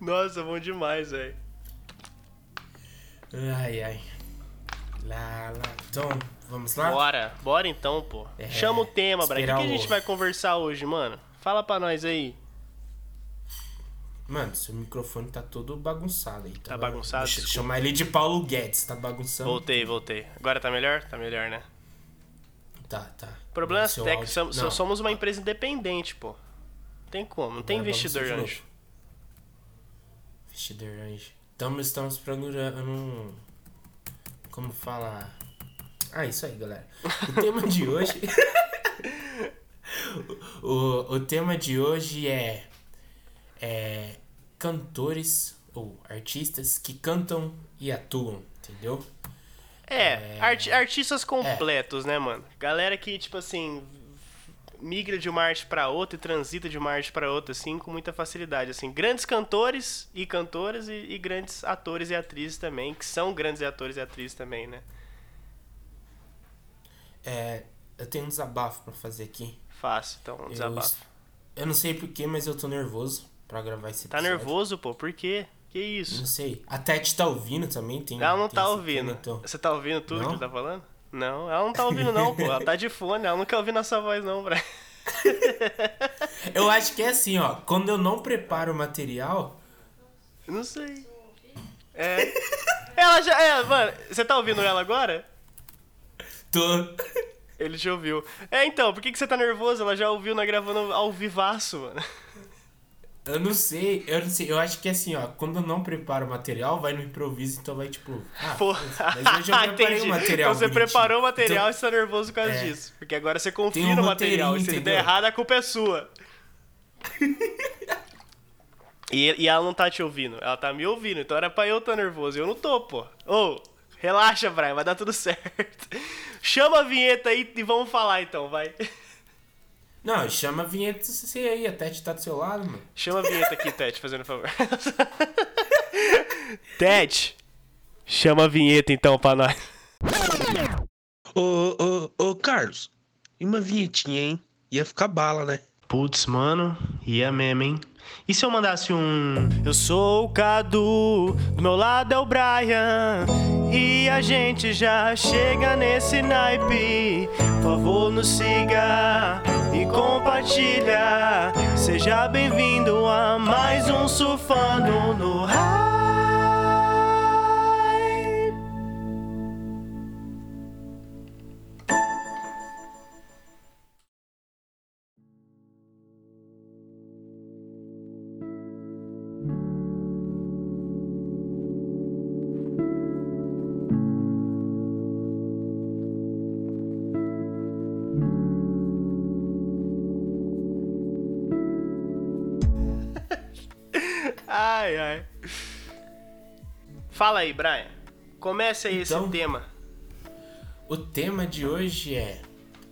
Nossa, bom demais, velho. Ai, ai. Lá, lá. Então, vamos lá? Bora, bora então, pô. É, Chama o tema, Brian. O que, que a gente vai conversar hoje, mano? Fala pra nós aí. Mano, seu microfone tá todo bagunçado aí. Tá bagunçado? Deixa eu chamar ele de Paulo Guedes, tá bagunçando. Voltei, voltei. Agora tá melhor? Tá melhor, né? Tá, tá. Problemas som- Não, somos uma empresa independente, pô. Não tem como, não tem investidor anjo. Anjo. Então estamos procurando um... Como fala... Ah, isso aí, galera. O tema de hoje... o, o tema de hoje é... É... Cantores ou artistas que cantam e atuam, entendeu? É, arti- artistas completos, né, mano? Galera que, tipo assim, migra de uma arte pra outra e transita de uma arte pra outra, assim, com muita facilidade, assim. Grandes cantores e cantoras e, e grandes atores e atrizes também, que são grandes atores e atrizes também, né? É... Eu tenho um desabafo pra fazer aqui. Fácil, então, um Eu, desabafo. eu não sei porquê, mas eu tô nervoso pra gravar esse Tá episódio. nervoso, pô? Por quê? Que isso? Não sei. A Tete tá ouvindo também? Tem, Ela não tem tá ouvindo. então. Você tá ouvindo tudo Não? que ele tá falando? Não, ela não tá ouvindo não, pô. Ela tá de fone, ela não quer ouvir nossa voz não, Brian. Eu acho que é assim, ó. Quando eu não preparo o material, Não sei. É. Ela já. É, mano, você tá ouvindo ela agora? tô. Ele já ouviu. É, então, por que, que você tá nervoso? Ela já ouviu na gravando ao vivaço, mano. Eu não sei, eu não sei. Eu acho que assim, ó. Quando eu não preparo o material, vai no improviso, então vai tipo. Ah, Pô. mas eu já preparei o material. Então você bonitinho. preparou o material Então, e você tá nervoso por causa É. disso. Porque agora você confia um no material. E se ele der errado, a culpa é sua. e, e ela não tá te ouvindo. Ela tá me ouvindo. Então era pra eu estar nervoso. Eu não tô, pô. Ô, relaxa, Brian. Vai dar tudo certo. Chama a vinheta aí e vamos falar então, vai. Não, chama a vinheta você aí, a Tete tá do seu lado, mano. Chama a vinheta aqui, Tete, fazendo favor. Tete, chama a vinheta então pra nós. Ô, ô, ô, Carlos, e uma vinhetinha, hein? Ia ficar bala, né? Putz, mano, ia mesmo, hein? E se eu mandasse um. Eu sou o Cadu, do meu lado é o Brian. E a gente já chega nesse naipe. Por favor, nos siga e compartilha. Seja bem-vindo a mais um Surfando no Hype. Ai, ai. Fala aí, Brian. Comece aí Então- esse tema. O tema de hoje é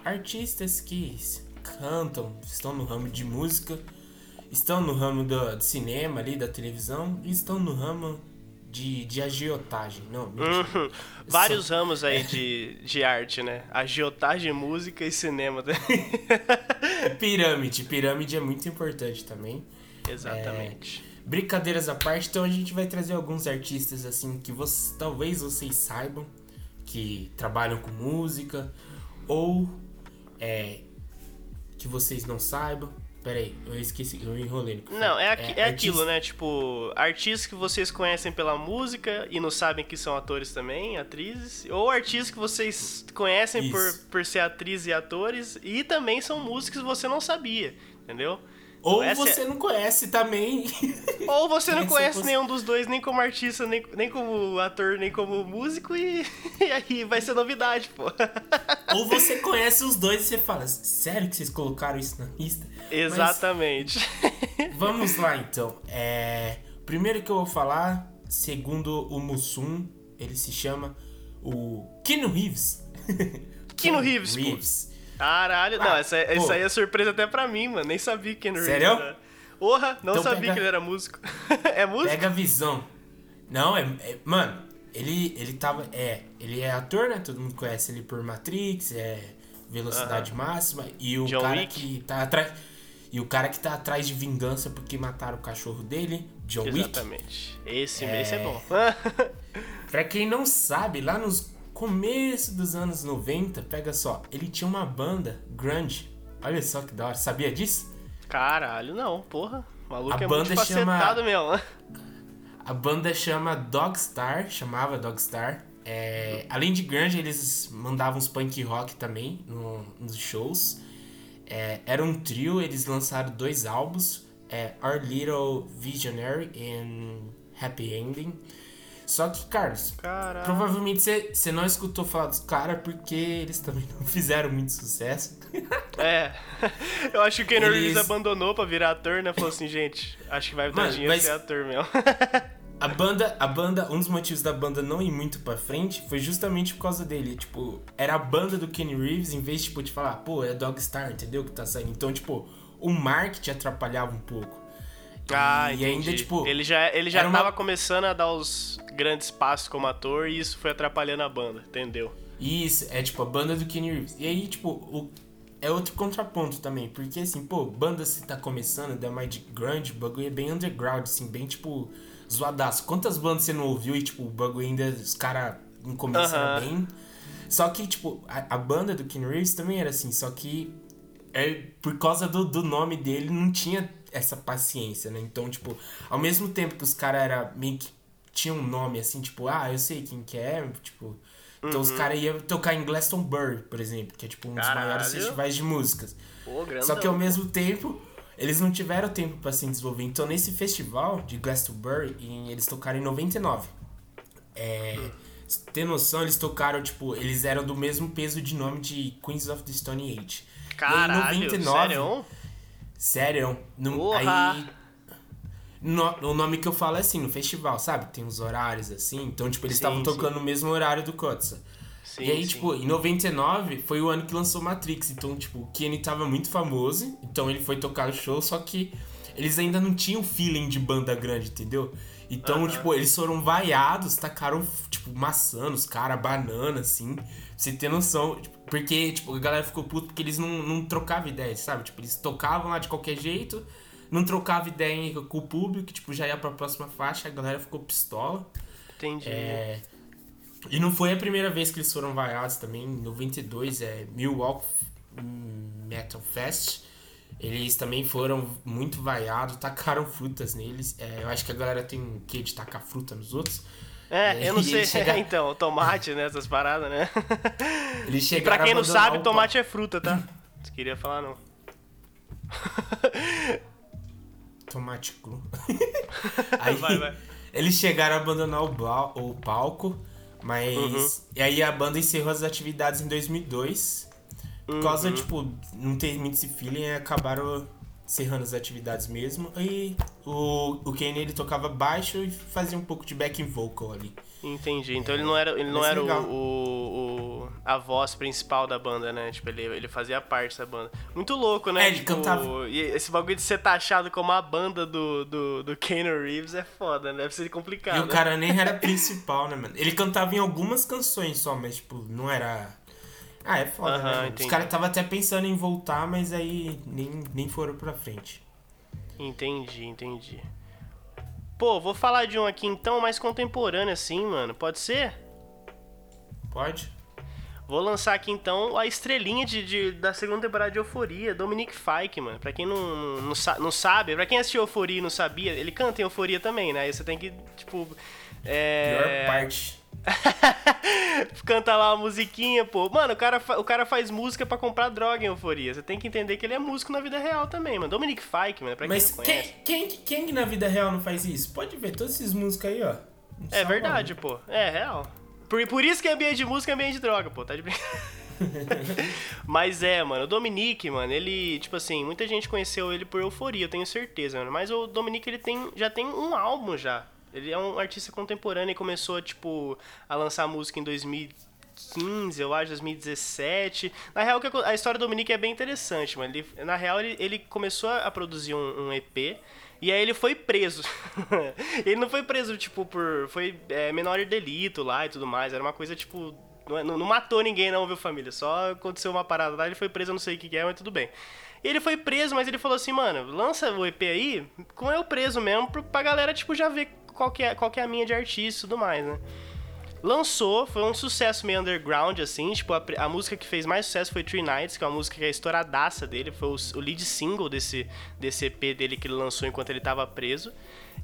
artistas que cantam, estão no ramo de música, estão no ramo do, do cinema ali, da televisão, e estão no ramo de, de agiotagem. Não. Uhum. Vários ramos aí de, de arte, né? Agiotagem, música e cinema. Pirâmide. Pirâmide é muito importante também. Exatamente. Brincadeiras à parte, então a gente vai trazer alguns artistas assim que vocês, talvez vocês saibam que trabalham com música ou é, que vocês não saibam. Pera aí, eu esqueci, eu enrolei. Não, é, aqui, é, artista- aquilo, né? Tipo, artistas que vocês conhecem pela música e não sabem que são atores também, atrizes. Ou artistas que vocês conhecem por, por ser atriz e atores e também são músicos que você não sabia, entendeu? Ou Essa é- você não conhece também. Ou você não Essa conhece nenhum dos dois, nem como artista, nem, nem como ator, nem como músico, e, e aí vai ser novidade, pô. ou você conhece os dois e você fala, sério que vocês colocaram isso na lista? Mas Exatamente. Vamos lá então. É, primeiro que eu vou falar, segundo o Mussum, ele se chama o Keanu Reeves. Keanu Reeves, pô. Caralho, não, Ah, essa, pô. essa aí é surpresa até pra mim, mano. Nem sabia que Reeves Sério? era. Porra, não Então sabia pega- que ele era músico. é músico? Pega a visão. Não, é, é- Mano, ele, ele tava. É, ele é ator, né? Todo mundo conhece ele por Matrix, é Velocidade Máxima. E o John cara Wick. que tá atrás. E o cara que tá atrás de vingança porque mataram o cachorro dele, John Wick. Exatamente. Esse, é... esse é bom. pra quem não sabe, lá nos começo dos anos 90, pega só, ele tinha uma banda grunge. Olha só que da hora. Sabia disso? Caralho, não, porra. O maluco a é banda muito chama... mesmo. A banda chama Dogstar, chamava Dogstar. É, além de grunge, eles mandavam uns punk rock também no, nos shows. É, era um trio, eles lançaram dois álbuns, é, Our Little Visionary e Happy Ending. Só que, Carlos, Caralho. provavelmente você não escutou falar dos caras porque eles também não fizeram muito sucesso. É. Eu acho que o Keanu eles... Reeves abandonou pra virar ator, né? Falou assim, gente, acho que vai dar dinheiro mas... ser ator mesmo. A banda, a banda, um dos motivos da banda não ir muito pra frente foi justamente por causa dele. Tipo, era a banda do Kenny Reeves, em vez tipo, de falar, pô, é Dogstar, entendeu? Que tá saindo. Então, tipo, o marketing atrapalhava um pouco. Ah, e, e ainda, tipo. Ele já, ele já tava uma... começando a dar os grandes passos como ator e isso foi atrapalhando a banda, entendeu? Isso, é tipo a banda do Kenny Reeves. E aí, tipo, o, é outro contraponto também, porque assim, pô, banda se tá começando, da mais de grunge, o bagulho é bem underground, assim, bem tipo zoadaço. Quantas bandas você não ouviu e, tipo, o bagulho ainda, os caras no começo uh -huh. bem. Só que, tipo, a, a, banda do Ken Reeves também era assim, só que é, por causa do, do nome dele não tinha essa paciência, né? Então, tipo, ao mesmo tempo que os caras era meio que tinham um nome assim, tipo, ah, eu sei quem que é, tipo. Então uhum. os caras iam tocar em Glastonbury, por exemplo, que é tipo um dos Caralho. maiores festivais de músicas. Pô, Só que ao mesmo tempo eles não tiveram tempo para se desenvolver. Então, nesse festival de Glastonbury, eles tocaram em 99. É, hum. Ter noção, eles tocaram, tipo, eles eram do mesmo peso de nome de Queens of the Stone Age. Caralho, e 99, sério? Sério. No, aí, no, o nome que eu falo é assim, no festival, sabe? Tem uns horários assim. Então, tipo, eles estavam tocando no mesmo horário do Kotsa. Sim, e aí, sim. tipo, em 99 foi o ano que lançou Matrix. Então, tipo, o Kenny tava muito famoso. Então ele foi tocar o show, só que eles ainda não tinham feeling de banda grande, entendeu? Então, uh -huh. tipo, eles foram vaiados, tacaram, tipo, maçã nos caras, banana, assim. Pra você ter noção. Tipo, porque, tipo, a galera ficou puta porque eles não, não trocavam ideias, sabe? Tipo, eles tocavam lá de qualquer jeito, não trocavam ideia com o público, tipo, já ia pra próxima faixa, a galera ficou pistola. Entendi. É, e não foi a primeira vez que eles foram vaiados também. Em 92 é Milwaukee Metal Fest. Eles também foram muito vaiados, tacaram frutas neles. É, eu acho que a galera tem um quê de tacar fruta nos outros. É, é eu não sei. Chega... então, tomate, né? Essas paradas, né? Eles e pra quem não sabe, tomate é fruta, tá? Você queria falar, não. tomate cru. aí, vai, vai. Eles chegaram a abandonar o, o palco. Mas. Uhum. E aí a banda encerrou as atividades em 2002. Por causa, uhum. tipo, não ter muito esse feeling, acabaram encerrando as atividades mesmo. E o, o Kane ele tocava baixo e fazia um pouco de backing vocal ali. Entendi. Então é, ele não era, ele não era o, o, a voz principal da banda, né? Tipo, ele, ele fazia parte da banda. Muito louco, né? É, ele tipo, cantava. E esse bagulho de ser taxado como a banda do, do, do Keanu Reeves é foda, né? Deve ser complicado. E o cara nem era principal, né, mano? Ele cantava em algumas canções só, mas, tipo, não era. Ah, é foda, né? Os caras estavam até pensando em voltar, mas aí nem, nem foram pra frente. Entendi, entendi. Pô, vou falar de um aqui então, mais contemporâneo assim, mano. Pode ser? Pode. Vou lançar aqui então a estrelinha de, de, da segunda temporada de Euforia, Dominic Fike, mano. Pra quem não, não, não sabe, pra quem assistiu Euforia e não sabia, ele canta em Euforia também, né? Aí você tem que, tipo. É... Pior parte. Canta lá uma musiquinha, pô. Mano, o cara, o cara faz música para comprar droga em euforia. Você tem que entender que ele é músico na vida real também, mano. Dominic Fike, mano, pra quem Mas quem, quem, quem, na vida real não faz isso? Pode ver, todos esses músicos aí, ó. É verdade, pô. É real. Por, por isso que é ambiente de música é ambiente de droga, pô. Tá de brincadeira. Mas é, mano, o Dominique, mano, ele, tipo assim, muita gente conheceu ele por euforia, eu tenho certeza, mano. Mas o Dominique, ele tem, já tem um álbum já. Ele é um artista contemporâneo e começou, tipo, a lançar música em 2015, eu acho, 2017. Na real, a história do Dominique é bem interessante, mano. Ele, na real, ele, ele começou a produzir um, um EP e aí ele foi preso. ele não foi preso, tipo, por. Foi é, menor delito lá e tudo mais. Era uma coisa, tipo. Não, não, não matou ninguém, não, viu, família? Só aconteceu uma parada lá, ele foi preso, não sei o que é, mas tudo bem. E ele foi preso, mas ele falou assim, mano, lança o EP aí com eu preso mesmo, pra galera, tipo, já ver qual que é, qual que é a minha de artista e tudo mais, né? Lançou, foi um sucesso meio underground, assim. Tipo, a, a, música que fez mais sucesso foi Three Nights, que é uma música que é estouradaça dele. Foi o, o, lead single desse, desse EP dele que ele lançou enquanto ele tava preso.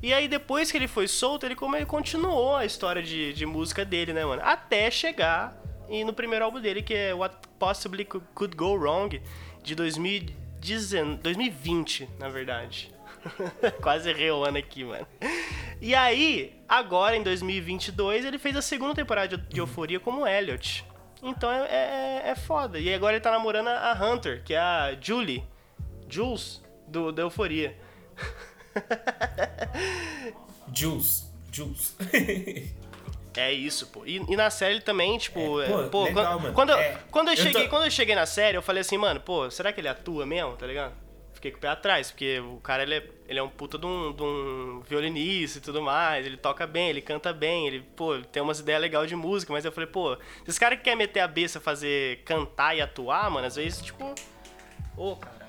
E aí, depois que ele foi solto, ele, como ele continuou a história de, de música dele, né, mano? Até chegar e no primeiro álbum dele, que é What Possibly Could Go Wrong, de 2019, 2020, na verdade. Quase errei o ano aqui, mano. E aí, agora em 2022, ele fez a segunda temporada de Euforia como Elliot. Então é, é, é foda. E agora ele tá namorando a Hunter, que é a Julie. Jules, do, da Euforia. Jules. Jules. É isso, pô. E, e, na série também, tipo. É, pô, pô legal, quando, quando, é, quando, eu, eu cheguei, tô... quando eu cheguei na série, eu falei assim, mano, pô, será que ele atua mesmo, tá ligado? Fiquei com o pé atrás, porque o cara ele é, ele é um puta de um, de um violinista e tudo mais, ele toca bem, ele canta bem, ele, pô, tem umas ideias legais de música, mas eu falei, pô, se esse cara que quer meter a beça fazer cantar e atuar, mano, às vezes, tipo. Ô, oh, cara.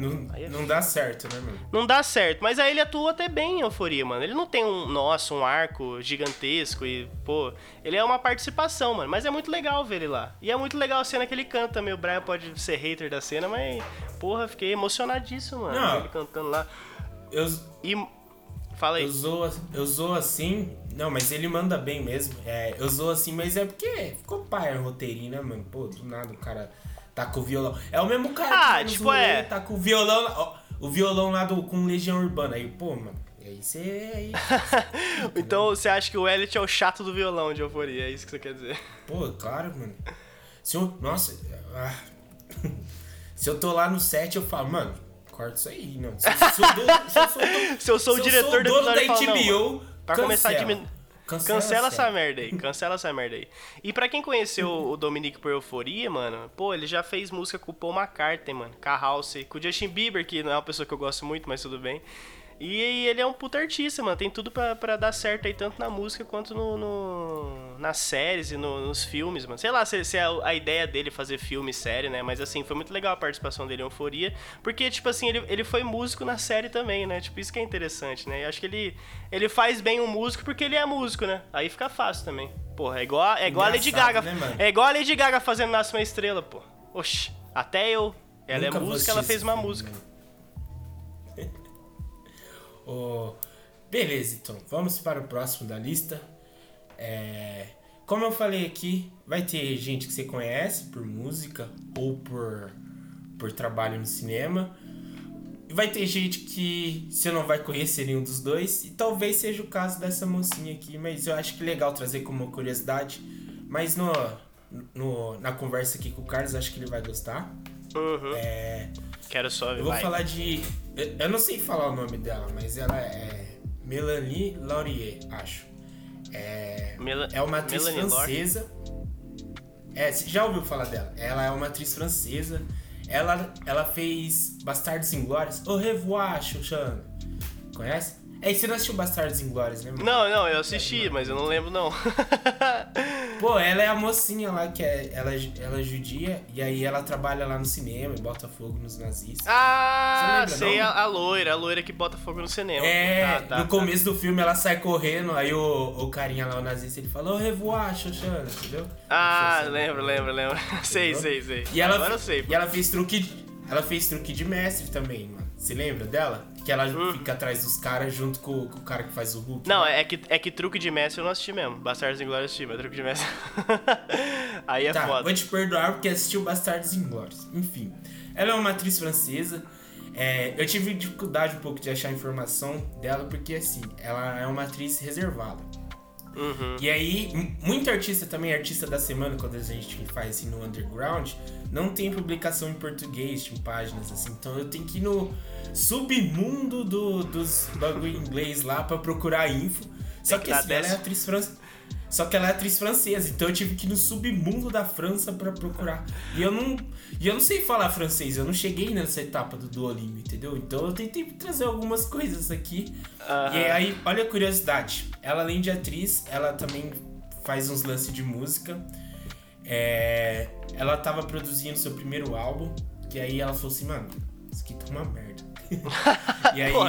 Não, é não dá certo, né, mano? Não dá certo, mas aí ele atua até bem em Euforia, mano. Ele não tem um, nossa, um arco gigantesco e, pô, ele é uma participação, mano. Mas é muito legal ver ele lá. E é muito legal a cena que ele canta também. O Brian pode ser hater da cena, mas, porra, fiquei emocionadíssimo, mano. Não, ele cantando lá. Eu. E. Fala aí. Eu zoo, eu zoo assim. Não, mas ele manda bem mesmo. É, eu zoo assim, mas é porque ficou pai roteirinho, né, mano? Pô, do nada o cara tá com o violão. É o mesmo cara ah, que tipo, é. tá com o violão, ó, o violão lá do, com Legião Urbana. Aí, pô, mano, aí você. Aí, então você acha que o Elliot é o chato do violão de euforia, é isso que você quer dizer? Pô, claro, mano. Se eu, nossa, ah, se eu tô lá no set, eu falo, mano, corta isso aí, não. Se, eu, do, se eu sou, do, se eu sou o diretor do episódio, da HBO, não, pra começar a diminuir. Cancela, cancela essa merda aí, cancela essa merda aí. E pra quem conheceu o Dominique por Euforia, mano, pô, ele já fez música com o Paul McCartney, mano, com a House, com o Justin Bieber, que não é uma pessoa que eu gosto muito, mas tudo bem. E ele é um puta artista, mano. Tem tudo pra, pra dar certo aí, tanto na música quanto no, no nas séries e no, nos filmes, mano. Sei lá se, se é a ideia dele fazer filme e série, né? Mas assim, foi muito legal a participação dele em Euforia. Porque, tipo assim, ele, ele foi músico na série também, né? Tipo, isso que é interessante, né? Eu acho que ele, ele faz bem um músico porque ele é músico, né? Aí fica fácil também. Porra, é igual, é igual a Lady Gaga. Né, é igual a Lady Gaga fazendo Nasce uma Estrela, pô. Oxi, até eu. Ela é Nunca é música, ela fez uma música. Mano. Oh, beleza, então. Vamos para o próximo da lista. É, como eu falei aqui, vai ter gente que você conhece por música ou por, por trabalho no cinema. Vai ter gente que você não vai conhecer nenhum dos dois. E talvez seja o caso dessa mocinha aqui. Mas eu acho que é legal trazer como uma curiosidade. Mas no, no, na conversa aqui com o Carlos, acho que ele vai gostar. Uhum. É, Quero só Eu vou vai. falar de. Eu não sei falar o nome dela, mas ela é Melanie Laurier, acho. É, Mel é uma atriz Melanie francesa. É, você já ouviu falar dela? Ela é uma atriz francesa. Ela, ela fez Bastardos Inglórios. Au revoir, Xuxana. Conhece? É, você não assistiu Bastardos Inglórios, né? Não, não, eu assisti, é, mas eu não lembro, não. Pô, ela é a mocinha lá, que é, ela, ela é judia, e aí ela trabalha lá no cinema e bota fogo nos nazistas. Ah, lembra, sei, a, a, loira, a loira que bota fogo no cinema. É, tá, tá, no tá. começo do filme ela sai correndo, aí o, o carinha lá, o nazista, ele fala, ô, revoar, Xoxana, entendeu? Ah, lembro, lembro, lembro. sei, sei, sei. E ela, Agora eu sei. E ela fez truque, ela fez truque de mestre também, mano. Você lembra dela? Que ela hum. fica atrás dos caras junto com, com, o cara que faz o Hulk. Não, é que, é que truque de mestre eu não assisti mesmo. Bastardos Inglórios assisti, mas truque de mestre. Aí é tá, foda. Vou te perdoar porque assistiu Bastardos Inglórios. Enfim. Ela é uma atriz francesa. É, eu tive dificuldade um pouco de achar informação dela, porque assim, ela é uma atriz reservada. Uhum. E aí, muito artista também, artista da semana, quando a gente faz assim no underground, não tem publicação em português, em páginas assim. Então eu tenho que ir no submundo do, dos bagulho em inglês lá para procurar info. Só que, que assim, ela é atriz francesa. Só que ela é atriz francesa, então eu tive que ir no submundo da França para procurar. E eu não, e eu não sei falar francês, eu não cheguei nessa etapa do Duolingo, entendeu? Então eu tentei trazer algumas coisas aqui. Uhum. E aí, olha a curiosidade. Ela além de atriz, ela também faz uns lances de música. É, ela estava produzindo seu primeiro álbum Que aí ela falou assim, mano, isso aqui tá uma merda. e aí. Pô,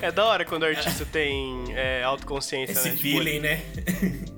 é da hora quando o artista tem é, autoconsciência, Esse né? Tipo, feeling, tipo... né?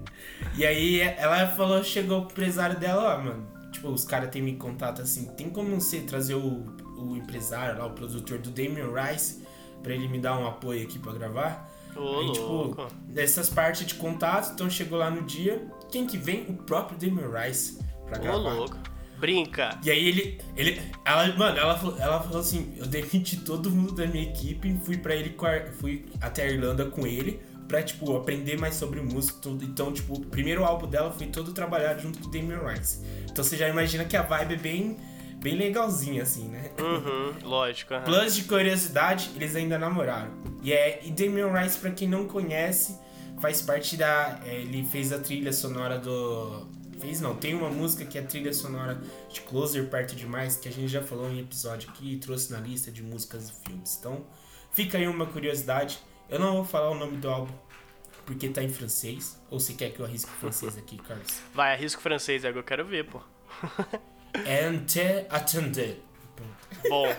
E aí ela falou, chegou pro empresário dela, ó, mano. Tipo, os caras têm me contato assim, tem como você trazer o, o empresário lá, o produtor do Damien Rice, pra ele me dar um apoio aqui pra gravar? Ô, aí, tipo, dessas partes de contato, então chegou lá no dia. Quem que vem? O próprio Damien Rice pra gravar. Ô, louco. Brinca. E aí ele. ele ela, mano, ela, falou, ela falou assim: eu demiti todo mundo da minha equipe, fui para ele fui até a Irlanda com ele pra, tipo, aprender mais sobre música. Tudo. Então, tipo, o primeiro álbum dela foi todo trabalhado junto com o Damien Rice. Então você já imagina que a vibe é bem, bem legalzinha, assim, né? Uhum, lógico. Uhum. Plus de curiosidade, eles ainda namoraram. E, é, e Damien Rice, pra quem não conhece, faz parte da. É, ele fez a trilha sonora do fez, não. Tem uma música que é a trilha sonora de Closer Perto Demais, que a gente já falou em episódio aqui e trouxe na lista de músicas e filmes. Então, fica aí uma curiosidade. Eu não vou falar o nome do álbum porque tá em francês. Ou você quer que eu arrisque francês aqui, Carlos? Vai, arrisco francês, agora eu quero ver, pô. Ente attendez. Bom.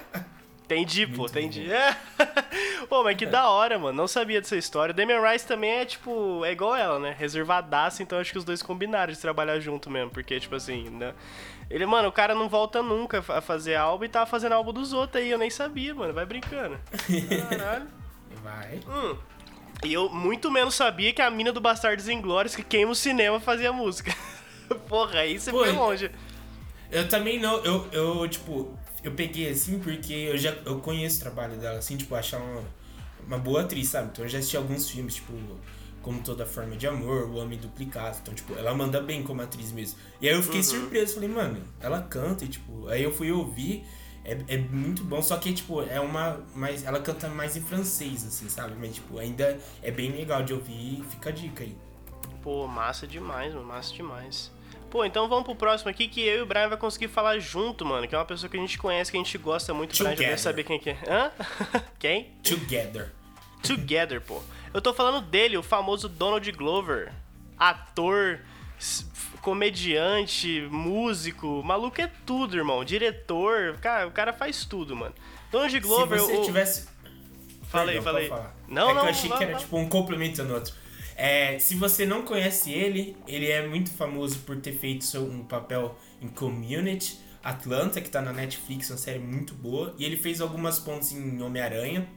Entendi, pô, entendi. É. pô, mas que da hora, mano. Não sabia dessa história. O Damian Rice também é, tipo, é igual ela, né? Reservadaça, então acho que os dois combinaram de trabalhar junto mesmo. Porque, tipo assim, né? Ele, mano, o cara não volta nunca a fazer álbum e tava fazendo álbum dos outros aí. Eu nem sabia, mano. Vai brincando. Caralho. Vai. Hum. E eu muito menos sabia que a mina do Bastardos Inglórios que queima o cinema fazia música. Porra, aí você foi longe. Eu também não, eu, eu, tipo, eu peguei assim porque eu já eu conheço o trabalho dela, assim, tipo, achar uma, uma boa atriz, sabe? Então eu já assisti alguns filmes, tipo, como Toda Forma de Amor, O Homem Duplicado. Então, tipo, ela manda bem como atriz mesmo. E aí eu fiquei uhum. surpreso, falei, mano, ela canta e, tipo, aí eu fui ouvir. É, é muito bom, só que, tipo, é uma. mais ela canta mais em francês, assim, sabe? Mas, tipo, ainda é bem legal de ouvir fica a dica aí. Pô, massa demais, mano, massa demais. Pô, então vamos pro próximo aqui que eu e o Brian vai conseguir falar junto, mano. Que é uma pessoa que a gente conhece, que a gente gosta muito. O Brian já saber quem que é. Hã? quem? Together. Together, pô. Eu tô falando dele, o famoso Donald Glover. Ator, comediante, músico, maluco é tudo, irmão. Diretor, cara, o cara faz tudo, mano. Donald Glover. Se você o... tivesse. Falei, Perdão, falei. Não, é não. Que eu achei não, que era não. tipo um complemento no outro. É, se você não conhece ele, ele é muito famoso por ter feito um papel em Community, Atlanta, que tá na Netflix, uma série muito boa. E ele fez algumas pontes em Homem-Aranha.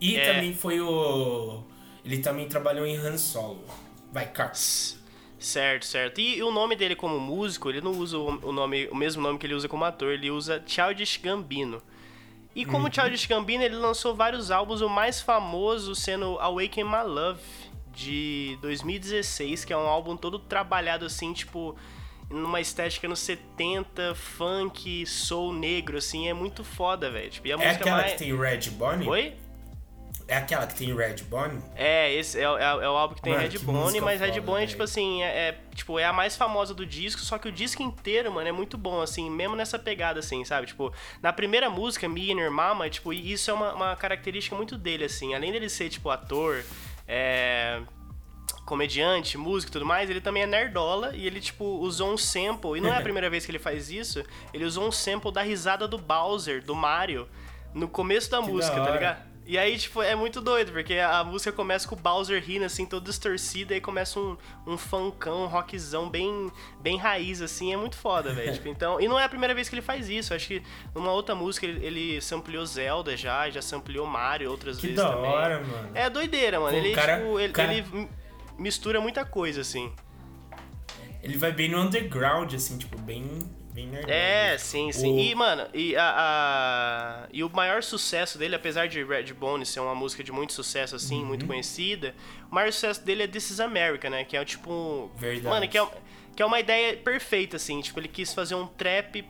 E é. também foi o. Ele também trabalhou em Han Solo. Vai, Carlos. Certo, certo. E o nome dele como músico, ele não usa o nome, o mesmo nome que ele usa como ator, ele usa Childish Gambino. E como uhum. Childish Gambino, ele lançou vários álbuns, o mais famoso sendo Awaken My Love, de 2016, que é um álbum todo trabalhado assim, tipo, numa estética nos 70, funk, soul negro, assim, é muito foda, velho. Tipo, é aquela mais... que tem Red Bonnie? Oi? É aquela que tem Red Bonnie? É, esse é, é, é o álbum que tem mano, Red Bonnie, mas foda, Red Bonnie, tipo assim, é, é, tipo, é a mais famosa do disco, só que o disco inteiro, mano, é muito bom, assim, mesmo nessa pegada, assim, sabe? Tipo, na primeira música, Me and Your Mama, tipo, isso é uma, uma característica muito dele, assim, além dele ser, tipo, ator, é, comediante, músico e tudo mais, ele também é nerdola e ele, tipo, usou um sample, e não é a primeira vez que ele faz isso, ele usou um sample da risada do Bowser, do Mario, no começo da que música, da tá ligado? E aí, tipo, é muito doido, porque a música começa com o Bowser rindo, assim, todo distorcido, e aí começa um, um funkão, um rockzão bem, bem raiz, assim, é muito foda, velho. tipo, então, e não é a primeira vez que ele faz isso, acho que numa outra música ele, ele sampleou Zelda já, já sampleou Mario outras que vezes da também. hora, mano. É doideira, mano. Pô, ele, cara, tipo, ele, cara... ele mistura muita coisa, assim. Ele vai bem no underground, assim, tipo, bem bem. É, sim, sim. O... E, mano, e, a, a, e o maior sucesso dele, apesar de Redbone ser uma música de muito sucesso, assim, uhum. muito conhecida, o maior sucesso dele é This is America, né? Que é tipo. Verdade. Mano, que é, que é uma ideia perfeita, assim. Tipo, ele quis fazer um trap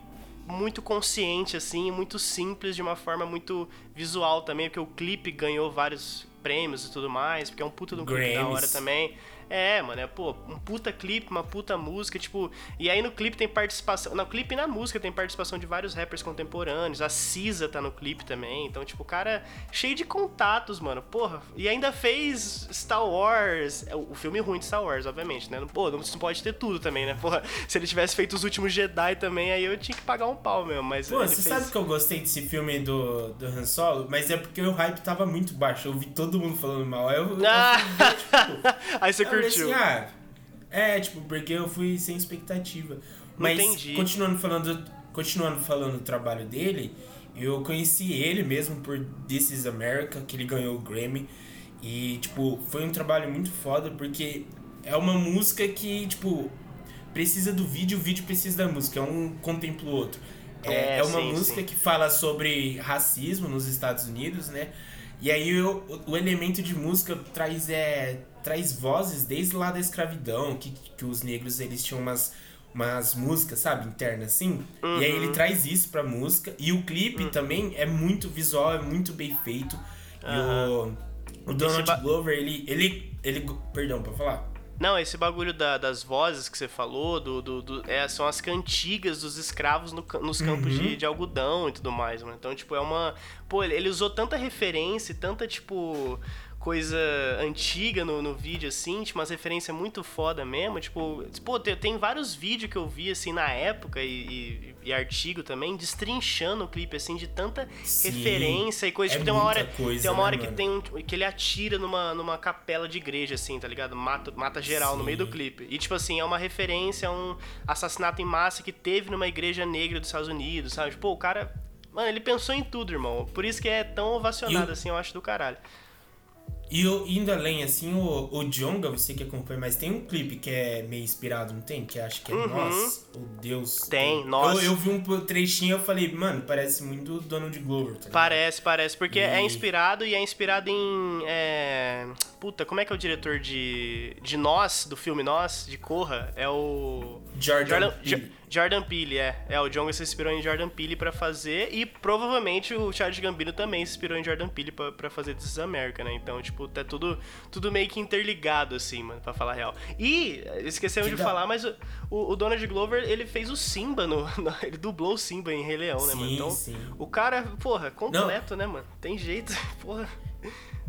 muito consciente, assim, muito simples, de uma forma muito visual também, porque o clipe ganhou vários prêmios e tudo mais, porque é um puta do clipe da hora também. É, mano, é, pô, um puta clipe, uma puta música, tipo. E aí no clipe tem participação. No clipe e na música tem participação de vários rappers contemporâneos. A Cisa tá no clipe também. Então, tipo, o cara cheio de contatos, mano. Porra. E ainda fez Star Wars. É, o filme ruim de Star Wars, obviamente, né? Pô, não pode ter tudo também, né? Porra, se ele tivesse feito os últimos Jedi também, aí eu tinha que pagar um pau mesmo. Mas. Pô, você fez... sabe que eu gostei desse filme do, do Han Solo? Mas é porque o hype tava muito baixo. Eu vi todo mundo falando mal. Eu, eu ah. ver, tipo, aí você curtiu. Assim, ah, é, tipo, porque eu fui sem expectativa. Mas Entendi. continuando falando, continuando falando do trabalho dele, eu conheci ele mesmo por This Is America, que ele ganhou o Grammy. E, tipo, foi um trabalho muito foda, porque é uma música que, tipo, precisa do vídeo, o vídeo precisa da música. É um contempla o outro. É, é, é uma sim, música sim. que fala sobre racismo nos Estados Unidos, né? E aí o, o elemento de música traz é, traz vozes desde lá da escravidão, que, que os negros eles tinham umas, umas músicas, sabe, internas assim. Uhum. E aí ele uhum. traz isso pra música. E o clipe uhum. também é muito visual, é muito bem feito. Uhum. E o, o Donald Glover, ele, ele, ele. Perdão, pra falar? Não, esse bagulho da, das vozes que você falou, do, do, do é, são as cantigas dos escravos no, nos campos uhum. de, de algodão e tudo mais, mano. Então, tipo, é uma. Pô, ele, ele usou tanta referência, tanta, tipo coisa antiga no, no vídeo, assim, tipo, umas referências muito foda mesmo. Tipo, pô, tem, tem vários vídeos que eu vi, assim, na época e, e, e artigo também, destrinchando o clipe, assim, de tanta Sim, referência e coisa. É tipo, tem uma hora, coisa, tem uma hora né, que tem um, que ele atira numa, numa capela de igreja, assim, tá ligado? Mata, mata geral Sim. no meio do clipe. E, tipo assim, é uma referência a um assassinato em massa que teve numa igreja negra dos Estados Unidos, sabe? Pô, o cara. Mano, ele pensou em tudo, irmão. Por isso que é tão ovacionado, assim, eu acho do caralho. E eu, indo além, assim, o, o Jonga, você que acompanha, mas tem um clipe que é meio inspirado, não tem? Que acho que é uhum. Nós, o Deus. Tem, Nós. Eu, eu, vi um trechinho e eu falei, mano, parece muito Donald Glover, tá Parece, parece, porque é e... é inspirado e é inspirado em. É... Puta, como é que é o diretor de. de Nós, do filme Nós, de Corra? É o. Jordan. Jordan Jordan Peele, é. É, o John se inspirou em Jordan Peele para fazer e provavelmente o Charles Gambino também se inspirou em Jordan Peele para fazer This is America, né? Então, tipo, tá tudo, tudo meio que interligado, assim, mano, pra falar a real. E, esquecemos de falar, mas o, o, Donald Glover, ele fez o Simba no, no, Ele dublou o Simba em Rei Leão, né, mano? Então, sim. o cara, porra, completo, Não. né, mano? Tem jeito, porra.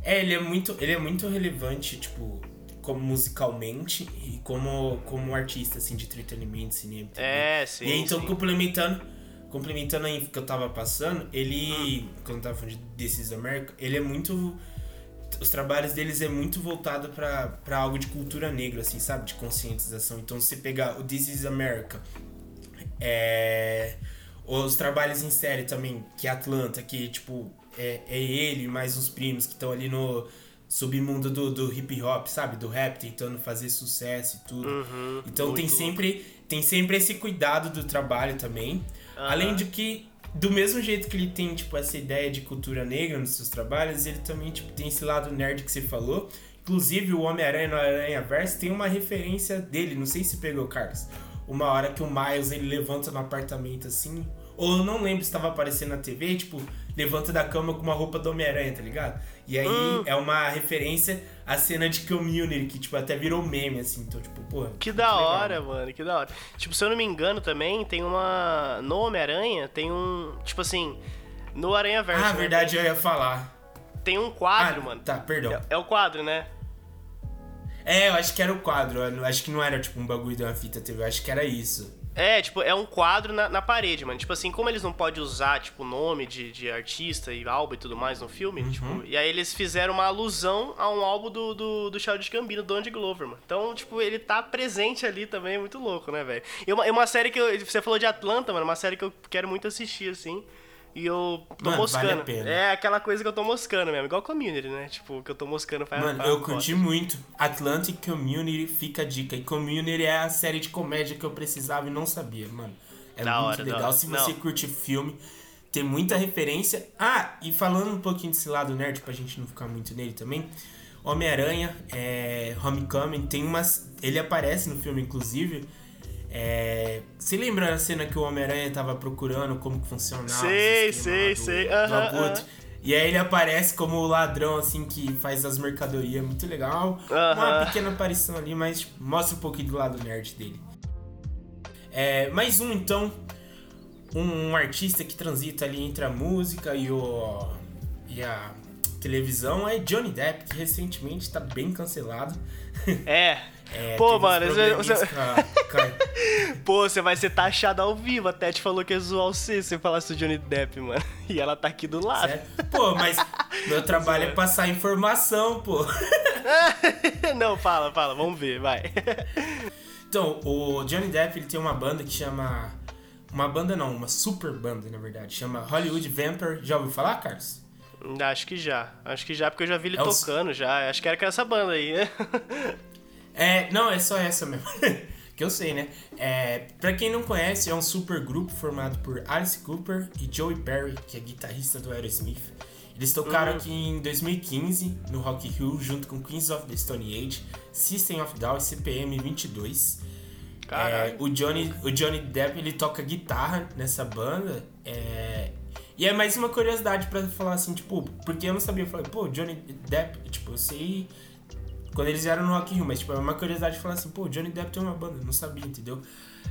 É, ele é muito, ele é muito relevante, tipo como musicalmente e como, como artista, assim, de entretenimento, cinema. É, sim. E então, sim. complementando, complementando aí que eu tava passando, ele, hum. quando eu tava falando de This is America, ele é muito. Os trabalhos deles é muito voltado para algo de cultura negra, assim, sabe? De conscientização. Então, se pegar o This is America, é. Os trabalhos em série também, que é Atlanta, que, tipo, é, é ele mais os primos que estão ali no submundo do, do hip hop, sabe? Do rap, tentando fazer sucesso e tudo. Uhum, então tem sempre, tem sempre esse cuidado do trabalho também. Uhum. Além de que, do mesmo jeito que ele tem, tipo, essa ideia de cultura negra nos seus trabalhos, ele também, tipo, tem esse lado nerd que você falou. Inclusive, o Homem-Aranha no Aranha Verso tem uma referência dele, não sei se pegou, Carlos. Uma hora que o Miles, ele levanta no apartamento assim, ou eu não lembro se estava aparecendo na TV, tipo, levanta da cama com uma roupa do Homem-Aranha, tá ligado? E aí hum. é uma referência à cena de Community, que, tipo, até virou meme, assim. Então, tipo, pô. Que da hora, mano, que da hora. Tipo, se eu não me engano também, tem uma. No Homem-Aranha, tem um. Tipo assim. No Aranha Verso. Ah, né? verdade, eu ia falar. Tem um quadro, ah, mano. Tá, perdão. É, é, o quadro, né? É, eu acho que era o quadro. Eu acho que não era, tipo, um bagulho de uma fita TV. Eu acho que era isso. É, tipo, é um quadro na, na parede, mano. Tipo assim, como eles não podem usar, tipo, nome de, de artista e álbum e tudo mais no filme, uhum. tipo, e aí eles fizeram uma alusão a um álbum do, do, do Childish Gambino, do Donald Glover, mano. Então, tipo, ele tá presente ali também, é muito louco, né, velho? E uma, uma série que eu, você falou de Atlanta, mano, uma série que eu quero muito assistir, assim. E eu tô Mano, moscando. Vale é aquela coisa que eu tô moscando mesmo, igual Community, né? Tipo, que eu tô moscando faz Mano, eu curti muito. Atlantic Community fica a dica. E Community é a série de comédia que eu precisava e não sabia, mano. É da muito hora, legal. Se você não. curte filme, tem muita referência. Ah, e falando um pouquinho desse lado nerd, pra gente não ficar muito nele também. Homem-Aranha, é, Homecoming, tem umas. Ele aparece no filme, inclusive é... Você lembra a cena que o Homem-Aranha tava procurando como que funcionava? Sei, sei, sei. Do, uh -huh, uh -huh. E aí ele aparece como o ladrão, assim, que faz as mercadorias. Muito legal. Uma pequena aparição ali, mas mostra um pouquinho do lado nerd dele. É, mais um, então. Um, um, artista que transita ali entre a música e, o, e a televisão é Johnny Depp, que recentemente tá bem cancelado. É. É, Pô, mano, você... Pô, você vai ser taxado ao vivo. A Tete falou que ia zoar você se falasse do Johnny Depp, mano. E ela tá aqui do lado. Certo? Pô, mas meu trabalho é passar informação, pô. Não, fala, fala, vamos ver, vai. Então, o Johnny Depp, ele tem uma banda que chama... Uma banda não, uma super banda, na verdade. Chama Hollywood Vampire. Já ouviu falar, Carlos? Acho que já. Acho que já, porque eu já vi ele é tocando já. Acho que era com essa banda aí, né? É, não, é só essa mesmo. que eu sei, né? É, pra quem não conhece, é um super grupo formado por Alice Cooper e Joey Perry, que é guitarrista do Aerosmith. Eles tocaram uhum. aqui em 2015 no Rock Hill junto com Queens of the Stone Age, System of Down e CPM 22. É, o, Johnny, o Johnny Depp ele toca guitarra nessa banda. É, e é mais uma curiosidade para falar assim, tipo, porque eu não sabia. Eu falei, pô, Johnny Depp, tipo, eu sei quando eles vieram no Rock in Rio, mas tipo, é uma curiosidade de falar assim, pô, Johnny Depp tem uma banda, não sabia, entendeu?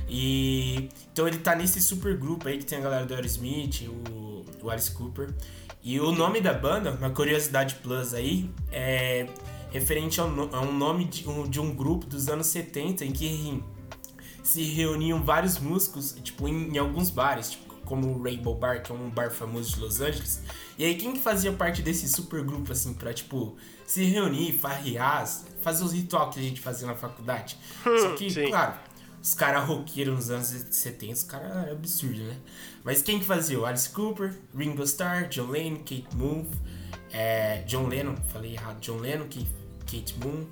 E então ele tá nesse super grupo aí que tem a galera do Aerosmith, o, o Alice Cooper. E o nome da banda, uma curiosidade plus aí, é referente a um nome de um, de um grupo dos anos 70 em que se reuniam vários músicos, tipo, em, em alguns bares, tipo, como o Rainbow Bar, que é um bar famoso de Los Angeles. E aí quem que fazia parte desse super grupo, assim, pra, tipo, se reunir, farrear, fazer os rituais que a gente fazia na faculdade. Hum, Só que, sim. claro, os caras roqueiros nos anos 70, os caras é absurdo, né? Mas quem que fazia? O Alice Cooper, Ringo Starr, John Lennon, Kate Moon, é, John Lennon, falei errado, John Lennon, Kate Moon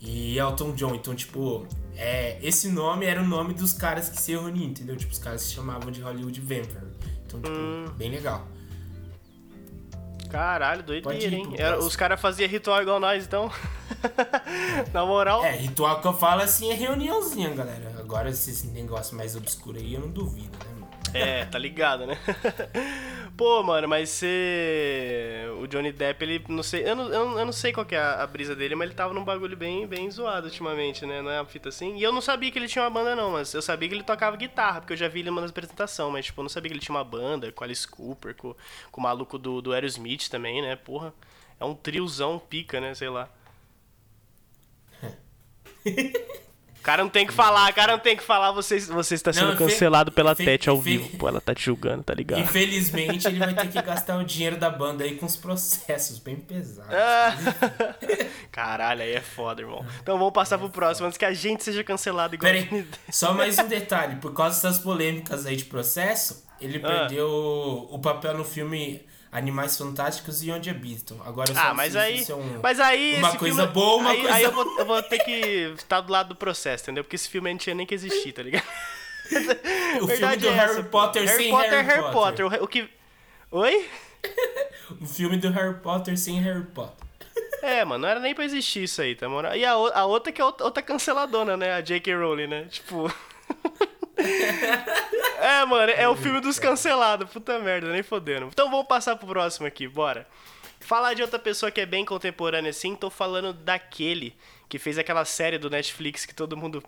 e Elton John. Então, tipo, é, esse nome era o nome dos caras que se reuniam, entendeu? Tipo, os caras se chamavam de Hollywood Vampire. Então, tipo, hum. bem legal. Caralho, doideira, hein? Era, os caras faziam ritual igual nós, então. Na moral. É, ritual que eu falo assim é reuniãozinha, galera. Agora, esses negócios mais obscuros aí, eu não duvido, né, mano? É, tá ligado, né? Pô, mano, mas você. O Johnny Depp, ele. Não sei. Eu não, eu não sei qual que é a, a, brisa dele, mas ele tava num bagulho bem, bem zoado ultimamente, né? Não é uma fita assim. E eu não sabia que ele tinha uma banda, não, mas eu sabia que ele tocava guitarra, porque eu já vi ele numa apresentação, mas, tipo, eu não sabia que ele tinha uma banda com Alice Cooper, com, com o maluco do, do Aerosmith também, né? Porra. É um triozão pica, né? Sei lá. O cara não tem que falar, o cara não tem que falar, você, você está sendo não, cancelado pela Tete ao vivo. Pô, ela tá te julgando, tá ligado? Infelizmente, ele vai ter que gastar o dinheiro da banda aí com os processos bem pesados. Caralho, aí é foda, irmão. Então vamos passar é pro próximo, antes que a gente seja cancelado igual Pera só mais um detalhe. Por causa dessas polêmicas aí de processo, ele ah. perdeu o papel no filme Animais Fantásticos e Onde Habitam. Agora ah, mas aí, é um, mas aí uma coisa filme, boa, uma aí, coisa Aí eu vou, eu vou ter que estar do lado do processo, entendeu? Porque esse filme gente tinha nem que existir, tá ligado? o filme do é Harry essa, Potter Harry sem Potter, Harry, Harry Potter. Potter. O, o que... Oi? o filme do Harry Potter sem Harry Potter. É, mano, não era nem pra existir isso aí, tá, mano? E a, a outra que é outra canceladona, né? A J.K. Rowling, né? Tipo... é, mano, é o filme dos cancelados. Puta merda, nem fodendo. Então vamos passar pro próximo aqui, bora. Falar de outra pessoa que é bem contemporânea assim, tô falando daquele que fez aquela série do Netflix que todo mundo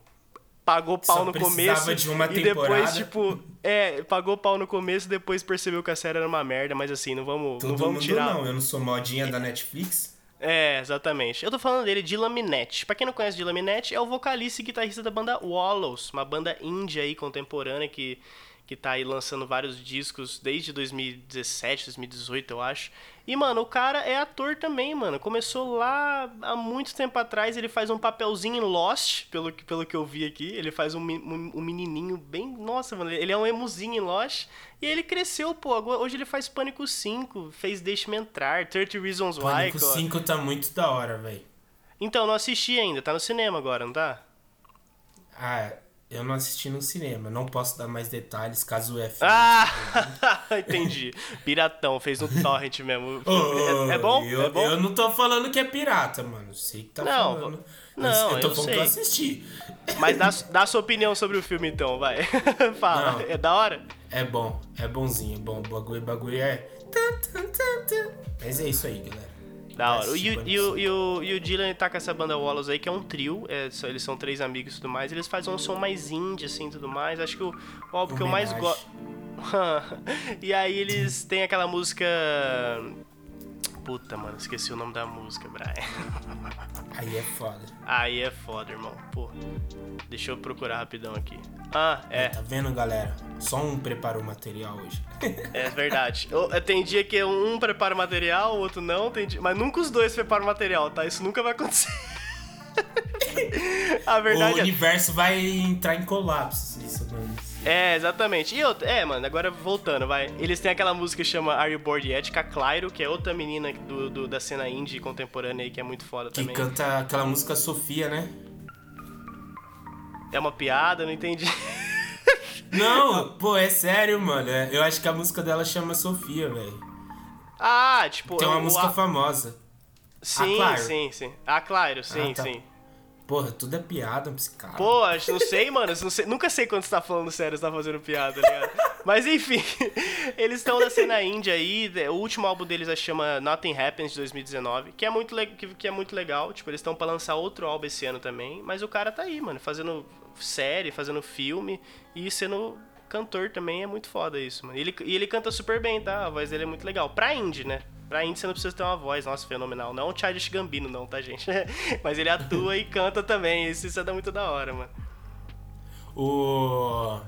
pagou pau Só no começo de uma e depois tipo é pagou pau no começo depois percebeu que a série era uma merda mas assim não vamos todo não vamos mundo tirar não eu não sou modinha da Netflix é, exatamente. Eu tô falando dele, Dylan Minette. Pra quem não conhece Dylan Minette, é o vocalista e guitarrista da banda Wallows, uma banda índia aí contemporânea que que tá aí lançando vários discos desde 2017, 2018, eu acho. E, mano, o cara é ator também, mano. Começou lá há muito tempo atrás, ele faz um papelzinho em Lost, pelo, pelo que eu vi aqui. Ele faz um, um, um menininho bem... Nossa, mano, ele é um emuzinho em Lost. E ele cresceu, pô. Hoje ele faz Pânico 5, fez Deixe-me Entrar, 30 Reasons Why. Pânico 5 tá muito da hora, velho. Então, não assisti ainda. Tá no cinema agora, não tá? Ah, eu não assisti no cinema, não posso dar mais detalhes caso o F. Ah! Entendi. Piratão, fez no torrent mesmo. Oh, é, é, bom? Eu, é bom? Eu não tô falando que é pirata, mano. Sei que tá não, falando. Não, eu tô eu falando sei. que eu assisti. Mas dá, dá sua opinião sobre o filme então, vai. Fala. Não, é da hora? É bom, é bonzinho, é bom. Bagulho, bagulho é. Mas é isso aí, galera. Da hora. E, o, e, o, e, o, e o Dylan tá com essa banda Wallace aí, que é um trio. É, eles são três amigos e tudo mais. Eles fazem um som mais indie, assim, tudo mais. Acho que o, o álbum que eu mais gosto... e aí eles têm aquela música... Puta, mano, esqueci o nome da música, Brian. Aí é foda. Aí é foda, irmão. Pô, deixa eu procurar rapidão aqui. Ah, é. Tá vendo, galera? Só um prepara o material hoje. É verdade. Tem dia que um prepara o material, o outro não, tem dia... mas nunca os dois preparam o material, tá? Isso nunca vai acontecer. A verdade o é... universo vai entrar em colapso, isso, mano. É, exatamente. E outra, é, mano, agora voltando, vai. Eles têm aquela música que chama Are You Bored Yet, com a Clairo, que é outra menina do, do, da cena indie contemporânea aí, que é muito foda que também. Que canta aquela música Sofia, né? É uma piada, não entendi. Não, pô, é sério, mano. É, eu acho que a música dela chama Sofia, velho. Ah, tipo... Tem uma música a... famosa. Sim, sim, sim. Ah, claro, sim, ah, tá. sim. Porra, tudo é piada esse cara. Pô, acho, não sei, mano. Não sei, nunca sei quando você tá falando sério, você tá fazendo piada, tá ligado? Mas enfim, eles estão na cena índia aí. O último álbum deles se chama Nothing Happens de 2019, que é muito, que é muito legal. Tipo, eles estão pra lançar outro álbum esse ano também. Mas o cara tá aí, mano, fazendo série, fazendo filme e sendo cantor também é muito foda isso, mano. E ele, e ele canta super bem, tá? A voz dele é muito legal. Pra indie, né? Pra indie você não precisa ter uma voz, nossa, fenomenal. Não é um Childish Gambino, não, tá, gente? Mas ele atua e canta também. Isso, isso é muito da hora, mano. O.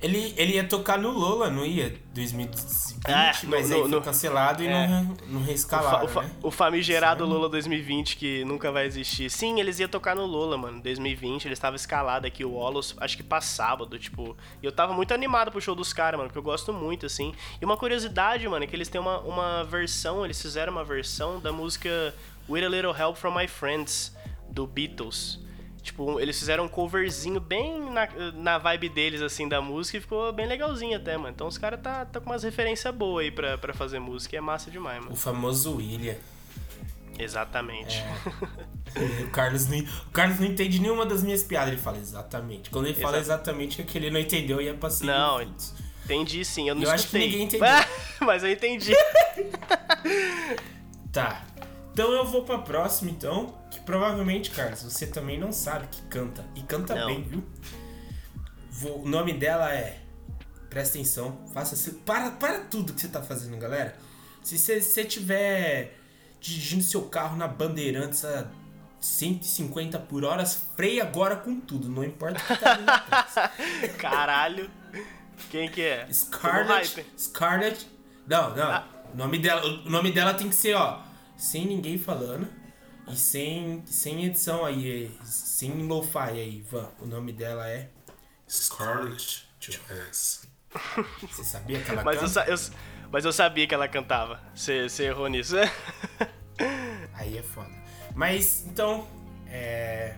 Ele, ele ia tocar no Lola, não ia? 2020, é, mas no, aí foi cancelado e é. não, não reescalaram, o, fa, né? o famigerado Sim. Lola 2020, que nunca vai existir. Sim, eles iam tocar no Lola, mano, 2020. Eles estavam escalados aqui, o Olos, acho que pra sábado, tipo... E eu tava muito animado pro show dos caras, mano, porque eu gosto muito, assim. E uma curiosidade, mano, é que eles têm uma, uma versão, eles fizeram uma versão da música With a Little Help From My Friends, do Beatles. Tipo, eles fizeram um coverzinho bem na, na vibe deles, assim, da música e ficou bem legalzinho até, mano. Então os caras tá, tá com umas referências boas aí pra, pra fazer música e é massa demais, mano. O famoso William. Exatamente. É. o, Carlos não, o Carlos não entende nenhuma das minhas piadas, ele fala exatamente. Quando ele fala exatamente é que ele não entendeu e é pra ser Não, entendi sim, eu não eu escutei. acho que ninguém entendeu. Mas eu entendi. tá. Então eu vou pra próxima, então. Provavelmente, Carlos, você também não sabe que canta. E canta não. bem, viu? Vou, o nome dela é. Presta atenção. Faça. Para, para tudo que você tá fazendo, galera. Se você, tiver dirigindo seu carro na Bandeirantes a 150 por hora, freia agora com tudo. Não importa o que tá vindo atrás. Caralho. Quem que é? Scarlett. Scarlett. Não, não. Ah. O nome dela, o nome dela tem que ser, ó sem ninguém falando e sem, sem edição aí, sem lo-fi aí, Van. O nome dela é Scarlett Johansson. Você sabia que ela mas canta? Eu, eu, mas eu sabia que ela cantava. Você, você errou nisso, né? aí é foda. Mas, então, é...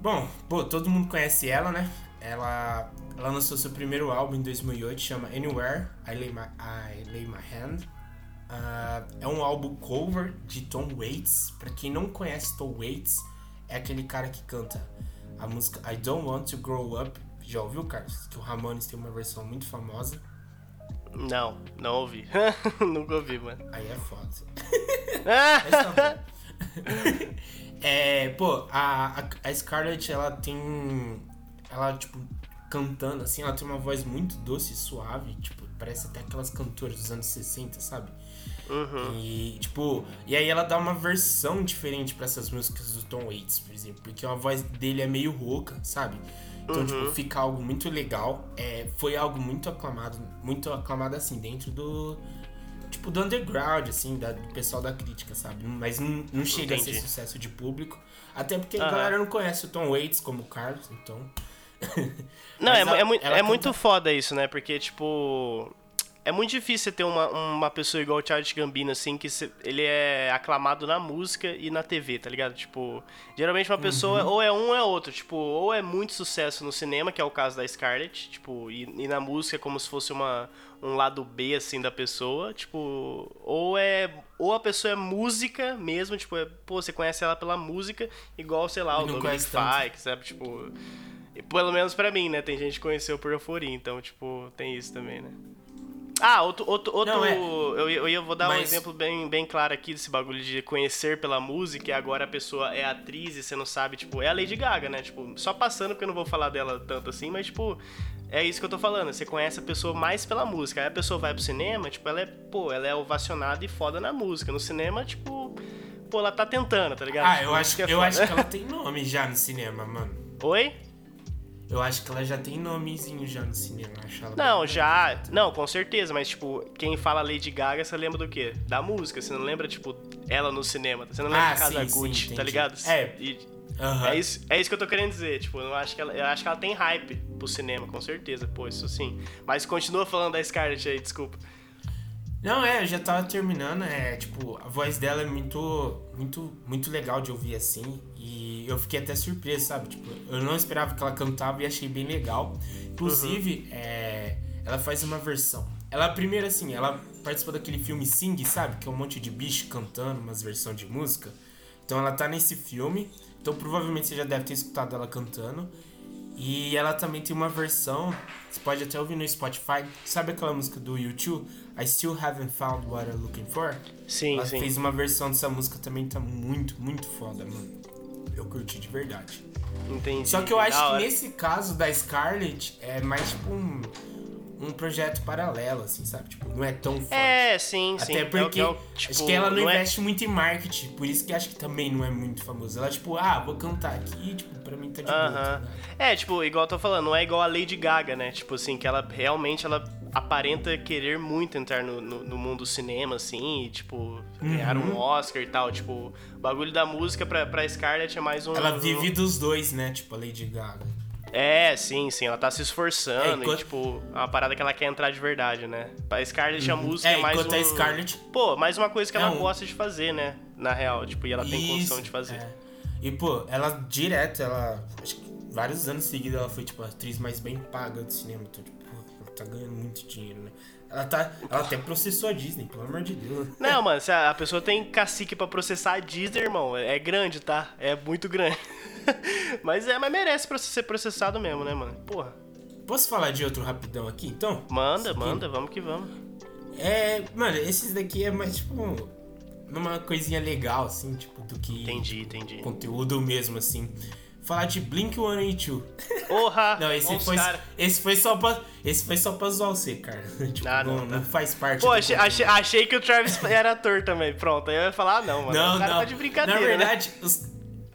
Bom, pô, todo mundo conhece ela, né? Ela, ela lançou seu primeiro álbum em 2008, chama Anywhere, I Lay My, I Lay My Hand. Uh, é um álbum cover de Tom Waits. Para quem não conhece Tom Waits, é aquele cara que canta a música I Don't Want to Grow Up. Já ouviu, Carlos? Que o Ramones tem uma versão muito famosa. Não, não ouvi. Nunca ouvi, mano. Aí é foda. Tá é, pô, a, a Scarlett, ela tem. Ela, tipo, cantando assim, ela tem uma voz muito doce e suave. Tipo, parece até aquelas cantoras dos anos 60, sabe? Uhum. E, tipo, e aí ela dá uma versão diferente para essas músicas do Tom Waits, por exemplo, porque a voz dele é meio rouca, sabe? Então, uhum. tipo, fica algo muito legal. É, foi algo muito aclamado, muito aclamado assim, dentro do. Tipo, do underground, assim, da, do pessoal da crítica, sabe? Mas não, não chega Entendi. a ser sucesso de público. Até porque uhum. a galera não conhece o Tom Waits como o Carlos, então. não, é, a, é, é, é muito foda isso, né? Porque, tipo é muito difícil ter uma, uma pessoa igual o Charles Gambino, assim, que se, ele é aclamado na música e na TV, tá ligado? Tipo, geralmente uma pessoa uhum. ou é um ou é outro. Tipo, ou é muito sucesso no cinema, que é o caso da Scarlett, tipo, e, e na música é como se fosse uma, um lado B, assim, da pessoa, tipo, ou é, ou a pessoa é música mesmo, tipo, é, pô, você conhece ela pela música, igual, sei lá, o Dominic Fike, sabe, tipo... Pelo menos pra mim, né? Tem gente que conheceu por euforia, então, tipo, tem isso também, né? Ah, outro. outro, outro não, é. eu, eu, eu vou dar Mas... um exemplo bem, bem claro aqui desse bagulho de conhecer pela música e agora a pessoa é atriz e você não sabe, tipo, é a Lady Gaga, né? Tipo, só passando porque eu não vou falar dela tanto assim, mas, tipo, é isso que eu tô falando. Você conhece a pessoa mais pela música. Aí a pessoa vai pro cinema, tipo, ela é, pô, ela é ovacionada e foda na música. No cinema, tipo, pô, ela tá tentando, tá ligado? Ah, tipo, eu acho, que, é eu acho que ela tem nome já no cinema, mano. Oi? Eu acho que ela já tem nomezinho já no cinema. Acho ela não, já. Não, com certeza, mas tipo, quem fala Lady Gaga, você lembra do quê? Da música. Você não lembra, tipo, ela no cinema. Você não lembra ah, Casa Gucci, tá ligado? É. E, uhum. é, isso, é isso que eu tô querendo dizer. Tipo, eu acho que ela, eu acho que ela tem hype pro cinema, com certeza. Pô, isso sim. Mas continua falando da Scarlett aí, desculpa. Não, é, eu já tava terminando, é, tipo, a voz dela é muito, muito, muito legal de ouvir assim, e eu fiquei até surpreso, sabe? Tipo, eu não esperava que ela cantava e achei bem legal. Inclusive, uhum. é, ela faz uma versão. Ela, primeiro, assim, ela participou daquele filme Sing, sabe? Que é um monte de bicho cantando, umas versões de música. Então ela tá nesse filme, então provavelmente você já deve ter escutado ela cantando. E ela também tem uma versão, você pode até ouvir no Spotify. Sabe aquela música do YouTube? I Still Haven't Found What I'm Looking For? Sim, ela sim. fez uma versão dessa música também, tá muito, muito foda, mano. Eu curti de verdade. Entendi. Só que eu acho que nesse caso da Scarlett é mais tipo um um projeto paralelo, assim, sabe? Tipo, não é tão forte. É, sim, Até sim. Até porque tipo, acho que ela não, não é investe é... muito em marketing, por isso que acho que também não é muito famosa. Ela, tipo, ah, vou cantar aqui, tipo, pra mim tá de uh -huh. boa. Tá é, tipo, igual eu tô falando, não é igual a Lady Gaga, né? Tipo assim, que ela realmente ela aparenta querer muito entrar no, no, no mundo do cinema, assim, e, tipo, uhum. ganhar um Oscar e tal. Tipo, o bagulho da música pra, pra Scarlett é mais um. Ela vive dos dois, né? Tipo, a Lady Gaga. É, sim, sim. Ela tá se esforçando é, enquanto... e, tipo, é uma parada que ela quer entrar de verdade, né? Pra Scarlett, uhum. a música é, é mais um... a Scarlett... Pô, mais uma coisa que ela é um... gosta de fazer, né? Na real, tipo, e ela tem Isso, condição de fazer. É. E, pô, ela direto, ela... Acho que vários anos seguidos ela foi, tipo, a atriz mais bem paga do cinema. Então, tipo, tá ganhando muito dinheiro, né? Ela, tá, ela até processou a Disney, pelo amor de Deus. Não, mano, se a pessoa tem cacique para processar a Disney, irmão, é grande, tá? É muito grande. mas é, mas merece ser processado mesmo, né, mano? Porra. Posso falar de outro rapidão aqui, então? Manda, manda, vamos que vamos. É, mano, esses daqui é mais tipo uma coisinha legal, assim, tipo, do que. Entendi, entendi. Conteúdo mesmo, assim falar de Blink 182. Porra! não, esse foi, esse foi só pra. Esse foi só pra zoar você, cara. tipo, ah, não, não, não, faz parte. Pô, achei, achei, achei, que o Travis era ator também. Pronto, aí eu ia falar, ah, não, mano. Não, o cara não. tá de brincadeira. Na né? verdade, né? os,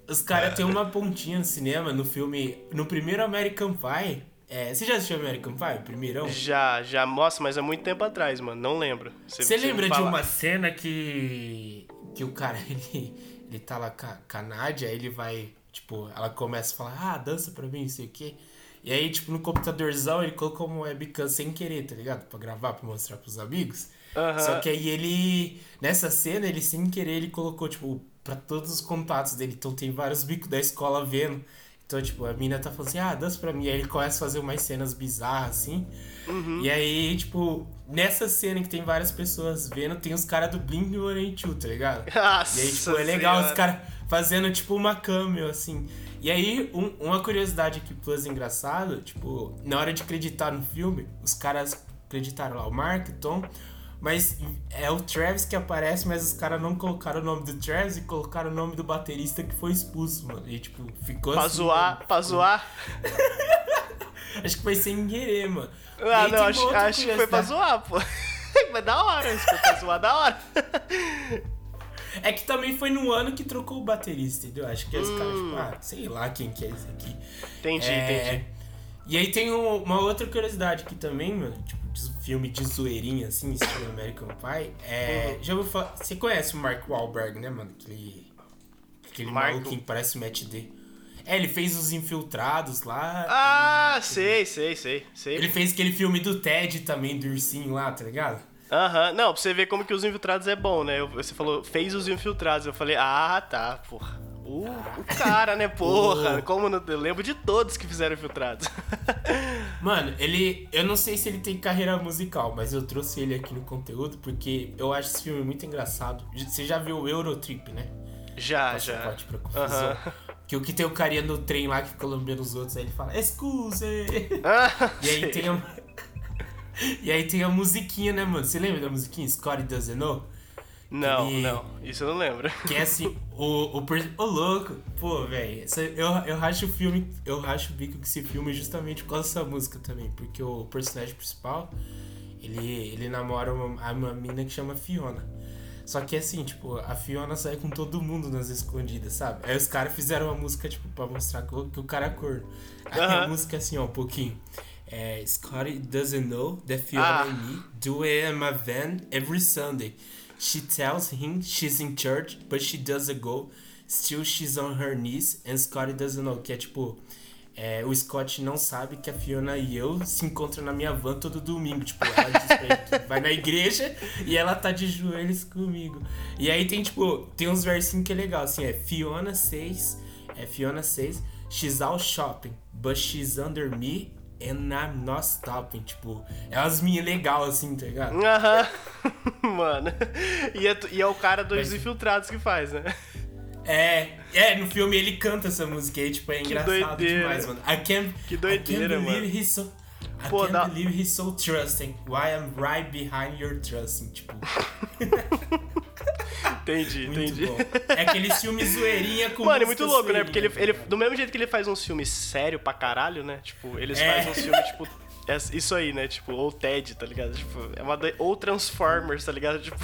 os caras têm uma pontinha no cinema, no filme. No primeiro American Pie. É, você já assistiu American Pie, primeirão? Já, já. Nossa, mas há muito tempo atrás, mano. Não lembro. Você, você lembra de uma cena que. Que o cara, ele, ele tá lá com a, com a Nádia, ele vai Tipo, ela começa a falar, ah, dança pra mim, não sei o quê. E aí, tipo, no computadorzão ele colocou uma webcam sem querer, tá ligado? Pra gravar, pra mostrar pros amigos. Uhum. Só que aí ele, nessa cena, ele sem querer, ele colocou, tipo, pra todos os contatos dele. Então tem vários bicos da escola vendo. Então, tipo, a mina tá falando assim, ah, dança pra mim. E aí ele começa a fazer umas cenas bizarras, assim. Uhum. E aí, tipo, nessa cena que tem várias pessoas vendo, tem os caras do Blink-182, tá ligado? Nossa e aí, tipo, é legal senhora. os caras fazendo, tipo, uma cameo, assim. E aí, um, uma curiosidade aqui, plus engraçado, tipo, na hora de acreditar no filme, os caras acreditaram lá, o Mark, Tom, mas é o Travis que aparece, mas os caras não colocaram o nome do Travis e colocaram o nome do baterista que foi expulso, mano. E tipo, ficou pra assim. Zoar, mano, pra zoar? acho que foi sem querer, mano. Ah, não, acho, acho que foi pra zoar, pô. Mas da hora, isso foi pra zoar da hora. É que também foi no ano que trocou o baterista, entendeu? Acho que hum. os caras, tipo, ah, sei lá quem que é esse aqui. Entendi, é... entendi. E aí tem uma outra curiosidade aqui também, mano, tipo, de filme de zoeirinha, assim, estilo American Pie. É, uhum. Já vou falar. Você conhece o Mark Wahlberg, né, mano? Aquele. Aquele Marco. maluquinho que parece o Matt D. É, ele fez os infiltrados lá. Ah, ele, sei, sei, sei, sei. Ele fez aquele filme do Ted também, do ursinho lá, tá ligado? Aham, não, pra você ver como que os infiltrados é bom, né? Você falou, fez os infiltrados. Eu falei, ah, tá, porra. O, o cara, né, porra? Como não, eu lembro de todos que fizeram infiltrados. Mano, ele. Eu não sei se ele tem carreira musical, mas eu trouxe ele aqui no conteúdo porque eu acho esse filme muito engraçado. Você já viu o Eurotrip, né? Já, Passa já. Pra confusão. Uhum. Que o que tem o carinha no trem lá que fica lambendo os outros, aí ele fala, excuse! Ah, e aí tem uma. E aí tem a musiquinha, né, mano? Você lembra da musiquinha Scotty Doesn't Know? Não, não, isso eu não lembro. Que é assim, o, o, o louco, pô, velho, eu, eu racho o filme, eu racho o bico que esse filme justamente por causa dessa música também, porque o personagem principal, ele, ele namora uma, uma menina que chama Fiona. Só que assim, tipo, a Fiona sai com todo mundo nas escondidas, sabe? Aí os caras fizeram uma música, tipo, pra mostrar que, que o cara é corno. Aí uh -huh. a música assim, ó, um pouquinho. É, Scotty doesn't know that Fiona ah. and me do it in my van every Sunday. She tells him she's in church, but she doesn't go. Still she's on her knees and Scotty doesn't know. Que é tipo, é, o Scott não sabe que a Fiona e eu se encontram na minha van todo domingo. Tipo, ela diz pra ele vai na igreja e ela tá de joelhos comigo. E aí tem, tipo, tem uns versinhos que é legal, assim, é Fiona 6, é Fiona 6, she's out shopping, but she's under me and I'm not stopping. Tipo, é umas minhas legal, assim, tá ligado? Aham. Mano. E é, e é o cara dos Mas... infiltrados que faz, né? É, é, no filme ele canta essa música aí, tipo, é engraçado demais, mano. I can't, que doideira, I can't mano. He's so, I Pô, can't dá... believe he's so trusting. Why I'm right behind your trusting, tipo. entendi, muito entendi. Bom. É aquele filme zoeirinha com Mano, é muito louco, né? Porque ele, ele, do mesmo jeito que ele faz uns filmes sério pra caralho, né? Tipo, eles É. fazem uns filmes, tipo, é isso aí, né? Tipo, ou Ted, tá ligado? Tipo, é uma ou Transformers, tá ligado? Tipo.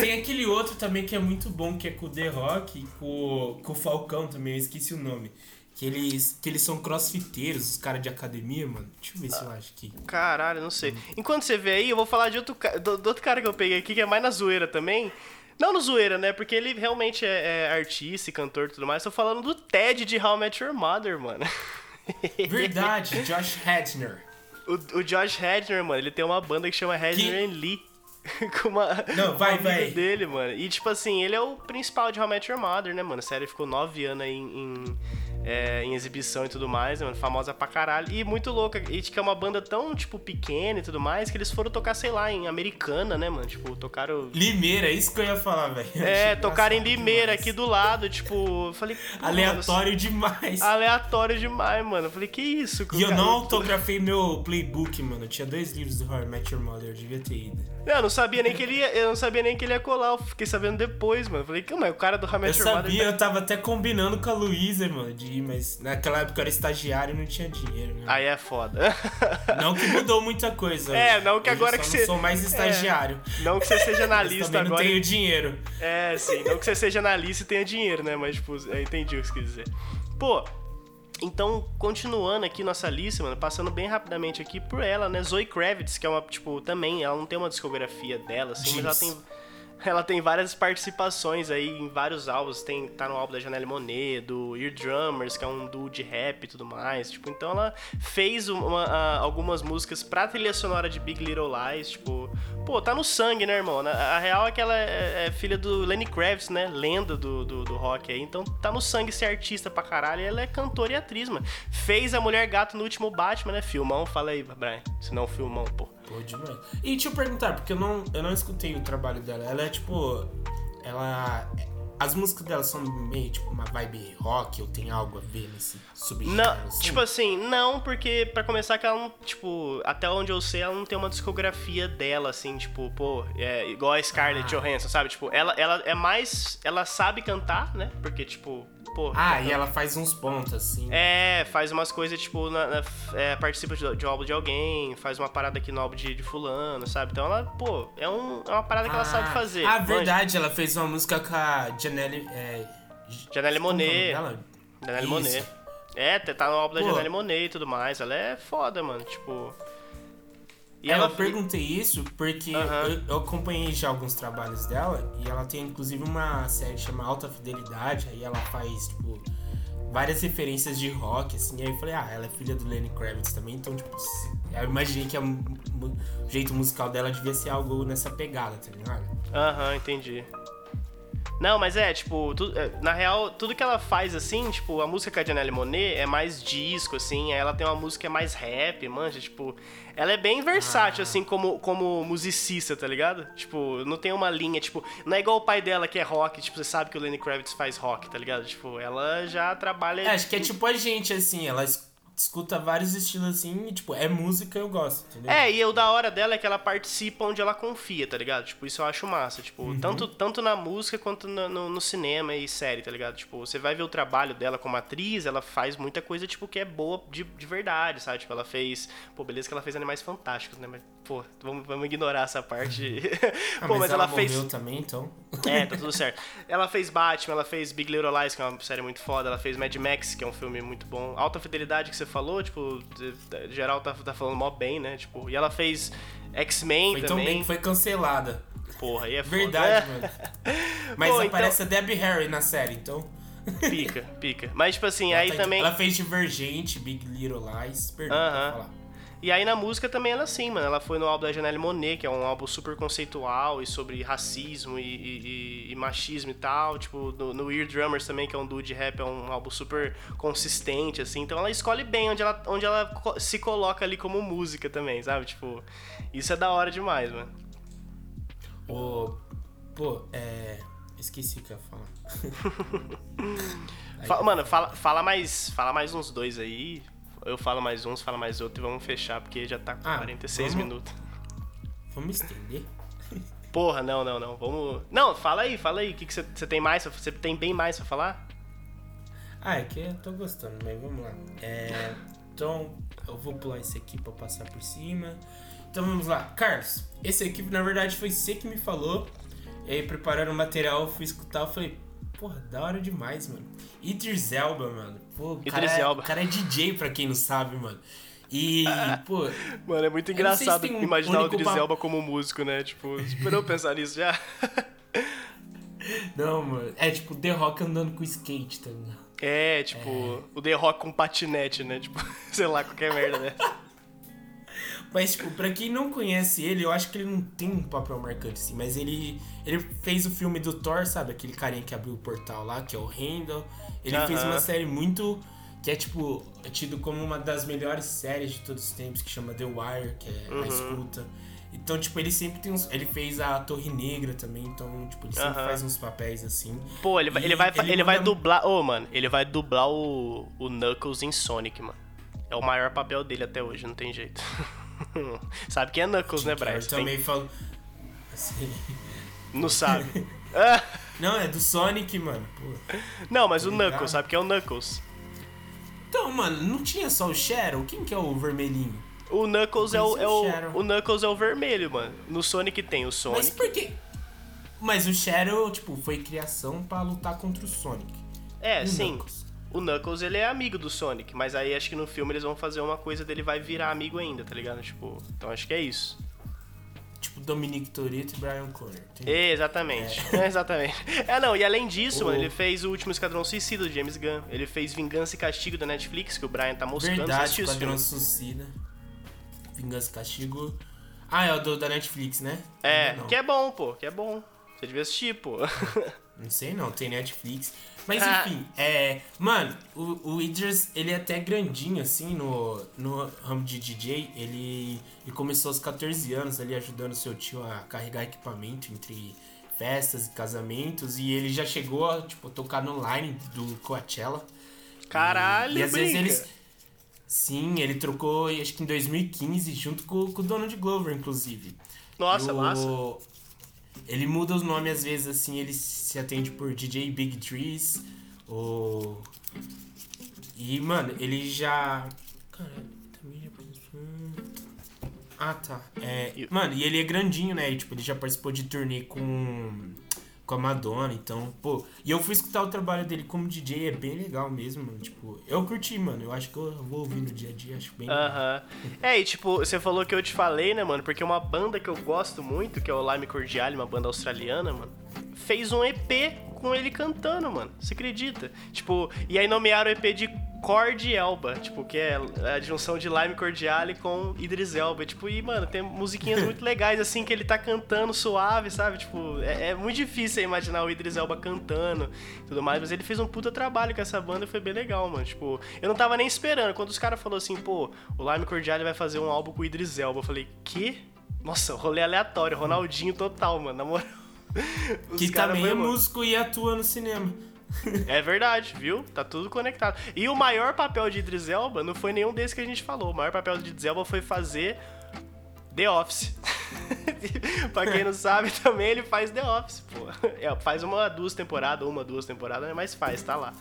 Tem aquele outro também que é muito bom, que é com o The Rock e com, com o Falcão também, eu esqueci o nome. Que eles, que eles são crossfiteiros, os caras de academia, mano. Deixa eu ver se eu acho aqui. Caralho, não sei. Enquanto você vê aí, eu vou falar de outro, do, do outro cara que eu peguei aqui, que é mais na zoeira também. Não no zoeira, né? Porque ele realmente é, é artista e cantor e tudo mais. Tô falando do Ted de How I Met Your Mother, mano. Verdade, Josh Hedner. O, o Josh Hedner, mano, ele tem uma banda que chama Hedner and Lee. Com uma, Não, vai, um amigo vai. dele, mano. E, tipo assim, ele é o principal de How I Met Your Mother, né, mano? A série ficou nove anos aí em, em, é, em exibição e tudo mais, né, mano? Famosa pra caralho. E muito louca. E, que é uma banda tão, tipo, pequena e tudo mais, que eles foram tocar, sei lá, em Americana, né, mano? Tipo, tocaram... Limeira, isso que eu ia falar, velho. É, tocaram em Limeira, demais. aqui do lado, tipo... eu Falei... Aleatório demais. mano, aleatório demais, mano. Eu falei, que isso? E eu cara? não autografei meu playbook, mano. Eu tinha dois livros do How I Met Your Mother, eu devia ter ido. Eu não sabia nem que ele ia, eu não sabia nem que ele ia colar, eu fiquei sabendo depois, mano. Eu Falei, que mas o cara do How I Eu Met Your Mother sabia, tá- eu tava até combinando com a Luísa, mano, de ir, mas naquela época eu era estagiário e não tinha dinheiro, né? Aí é foda. Não que mudou muita coisa. É, não que agora eu que você- sou mais estagiário. Não que você seja analista também não agora. tenho dinheiro. É, sim. Não que você seja analista e tenha dinheiro, né? Mas, tipo, eu entendi o que você quis dizer. Pô, então, continuando aqui nossa lista, mano, passando bem rapidamente aqui por ela, né? Zoe Kravitz, que é uma, tipo, também, ela não tem uma discografia dela, assim, mas ela tem. Ela tem várias participações aí em vários álbuns. Tem, tá no álbum da Janelle Monet, do Ear Drummers, que é um duo de rap e tudo mais. Tipo, então ela fez uma- a- algumas músicas pra trilha sonora de Big Little Lies. Tipo, pô, tá no sangue, né, irmão? Na- A real é que ela é, é filha do Lenny Kravitz, né? Lenda do, do, do rock aí. Então tá no sangue ser artista pra caralho. Ela é cantora e atriz, mano. Fez a Mulher Gato no último Batman, né? Filmão, fala aí, Brian. Se não, filmão, pô. Pô, demais. E deixa eu perguntar, porque eu não, eu não escutei o trabalho dela. Ela é tipo. Ela. As músicas dela são meio tipo uma vibe rock ou tem algo a ver nesse subgênero? Não, assim? tipo assim, não, porque pra começar que ela não, tipo, até onde eu sei, ela não tem uma discografia dela, assim, tipo, pô, é igual a Scarlett Ah. Johansson, sabe? Tipo, ela, ela é mais. Ela sabe cantar, né? Porque, tipo, pô. Ah, canta- e ela faz uns pontos assim. É, faz umas coisas, tipo, na- na- é, participa de, de álbum de alguém, faz uma parada aqui no álbum de, de fulano, sabe? Então ela, pô, é, um, é uma parada que ela sabe fazer. Ah, verdade, ela fez uma música com a Janelle. É, Janelle é Monet. Janelle. Monet. É, tá no álbum da. Janelle Monet e tudo mais. Ela é foda, mano. Tipo. E ela, ela. eu perguntei isso porque eu, eu acompanhei já alguns trabalhos dela e ela tem inclusive uma série que chama Alta Fidelidade, aí ela faz, tipo, várias referências de rock, assim, aí eu falei, ah, ela é filha do Lenny Kravitz também, então, tipo, eu imaginei que a mu- o jeito musical dela devia ser algo nessa pegada, tá ligado? Aham, entendi. Não, mas é, tipo, tu- é, na real, tudo que ela faz assim, tipo, a música com a Janelle Monet é mais disco, assim, aí ela tem uma música mais rap, manja, tipo, ela é bem versátil, Ah. assim, como, como musicista, tá ligado? Tipo, não tem uma linha, tipo, não é igual o pai dela que é rock, tipo, você sabe que o Lenny Kravitz faz rock, tá ligado? Tipo, ela já trabalha. É, acho que é tipo a gente, assim, ela escuta vários estilos assim e, tipo, é música eu gosto, entendeu? É, e o da hora dela é que ela participa onde ela confia, tá ligado? Tipo, isso eu acho massa. Tipo, uhum. tanto, tanto na música quanto no, no, no, cinema e série, tá ligado? Tipo, você vai ver o trabalho dela como atriz, ela faz muita coisa, tipo, que é boa de, de verdade, sabe? Tipo, ela fez. Pô, beleza que ela fez Animais Fantásticos, né? Mas, pô, vamos, vamos ignorar essa parte. ah, pô, mas, mas ela, ela fez. também, então. É, tá tudo certo. Ela fez Batman, ela fez Big Little Lies, que é uma série muito foda, ela fez Mad Max, que é um filme muito bom. Alta Fidelidade, que você falou, tipo, geral tá, tá falando mó bem, né? Tipo, e ela fez X-Men também. Foi tão bem que foi cancelada. Porra, aí é Verdade, foda. mano. Mas Pô, aparece então... a Debbie Harry na série, então... Pica, pica. Mas, tipo assim, ela aí tá, também... Ela fez Divergente, Big Little Lies, perdão, uh -huh. falar. E aí na música também ela assim, mano. Ela foi no álbum da Janelle Monet, que é um álbum super conceitual e sobre racismo e, e, e machismo e tal. Tipo, no, no Weird Drummers também, que é um dude rap, é um álbum super consistente, assim. Então ela escolhe bem onde ela, onde ela se coloca ali como música também, sabe? Tipo, isso é da hora demais, mano. Ô, pô, é. Esqueci o que eu ia falar. mano, fala, fala, mais, fala mais uns dois aí eu falo mais uns, fala mais outro e vamos fechar, porque já tá com ah, 46 vamos... minutos. Vamos estender? Porra, não, não, não. Vamos. Não, fala aí, fala aí. O que, que você tem mais? Você tem bem mais pra falar? Ah, é que eu tô gostando, mas vamos lá. É, então, eu vou pular esse aqui pra passar por cima. Então vamos lá. Carlos, esse aqui na verdade foi você que me falou. E aí, preparando o material, fui escutar, eu falei, porra, da hora demais, mano. Idris Elba, mano. Pô, o cara, é, o cara é DJ, pra quem não sabe, mano. E, pô. Mano, é muito engraçado se imaginar o Idris Elba como músico, né? Tipo, esperou pensar nisso já? Não, mano. É tipo The Rock andando com skate, tá ligado? É, tipo, é. o The Rock com patinete, né? Tipo, sei lá, qualquer merda, né? Mas, tipo, pra quem não conhece ele, eu acho que ele não tem um papel marcante, assim. Mas ele, ele fez o filme do Thor, sabe? Aquele carinha que abriu o portal lá, que é o Randall. Ele uh -huh. fez uma série muito. Que é, tipo, é tido como uma das melhores séries de todos os tempos, que chama The Wire, que é uh -huh. a escuta. Então, tipo, ele sempre tem uns. Ele fez a Torre Negra também, então, tipo, ele sempre uh -huh. faz uns papéis assim. Pô, ele vai, ele vai, ele, ele vai dublar. Ô, oh, mano, ele vai dublar o, o Knuckles em Sonic, mano. É o maior papel dele até hoje, não tem jeito. sabe quem é Knuckles, né, Brian? Eu também tem... falo. Assim... Não sabe. Não, é do Sonic, mano. Pô. Não, mas o Knuckles, sabe quem é o Knuckles? Então, mano, não tinha só o Shadow? Quem que é o vermelhinho? O Knuckles é o, é o, o, Knuckles é o vermelho, mano. No Sonic tem o Sonic. Mas por quê? Mas o Shadow, tipo, foi criação para lutar contra o Sonic. É, o sim. Knuckles o Knuckles ele é amigo do Sonic, mas aí acho que no filme eles vão fazer uma coisa dele vai virar amigo ainda, tá ligado? Tipo, então acho que é isso. Tipo Dominic Toretto e Brian Connor. Exatamente. É. é. exatamente. É, não, e além disso, o... mano, ele fez o último Esquadrão Suicida do James Gunn. Ele fez Vingança e Castigo da Netflix, que o Brian tá mostrando. Verdade, Esquadrão Suicida. Vingança e Castigo. Ah, é o do, da Netflix, né? É, que é bom, pô, que é bom. Você devia assistir, pô. Não sei não, tem Netflix. Mas ah. enfim, é. Mano, o, o Idris, ele é até grandinho, assim, no, no ramo de DJ. Ele, ele começou aos 14 anos ali ajudando seu tio a carregar equipamento entre festas e casamentos. E ele já chegou a, tipo, tocar no line do Coachella. Caralho, e, e às brinca. vezes eles. Sim, ele trocou, acho que em 2015, junto com, com o Donald Glover, inclusive. Nossa, o, massa. Ele muda os nomes às vezes, assim, ele se atende por DJ Big Trees, ou... E, mano, ele já... Cara, também já Ah, tá. É, mano, e ele é grandinho, né? E, tipo, ele já participou de turnê com com a Madonna, então, pô. E eu fui escutar o trabalho dele como DJ, é bem legal mesmo, mano. Tipo, eu curti, mano. Eu acho que eu vou ouvir no dia a dia, acho bem Aham. Uh -huh. É, e tipo, você falou que eu te falei, né, mano? Porque uma banda que eu gosto muito, que é o Lime Cordiale, uma banda australiana, mano, fez um EP com ele cantando, mano. Você acredita? Tipo, e aí nomearam o EP de Cord Elba, tipo, que é a junção de Lime Cordiale com Idris Elba. Tipo, e, mano, tem musiquinhas muito legais, assim, que ele tá cantando suave, sabe? Tipo, é, é muito difícil imaginar o Idris Elba cantando tudo mais, mas ele fez um puta trabalho com essa banda e foi bem legal, mano. Tipo, eu não tava nem esperando. Quando os caras falaram assim, pô, o Lime Cordiale vai fazer um álbum com o Idris Elba, eu falei, que? Nossa, rolê aleatório, Ronaldinho total, mano, na moral. Que também é músico e atua no cinema. É verdade, viu? Tá tudo conectado. E o maior papel de Idris Elba não foi nenhum desses que a gente falou. O maior papel de Idris Elba foi fazer The Office. pra quem não sabe, também ele faz The Office, pô. É, faz uma, duas temporadas, uma, duas temporadas, mas faz, tá lá.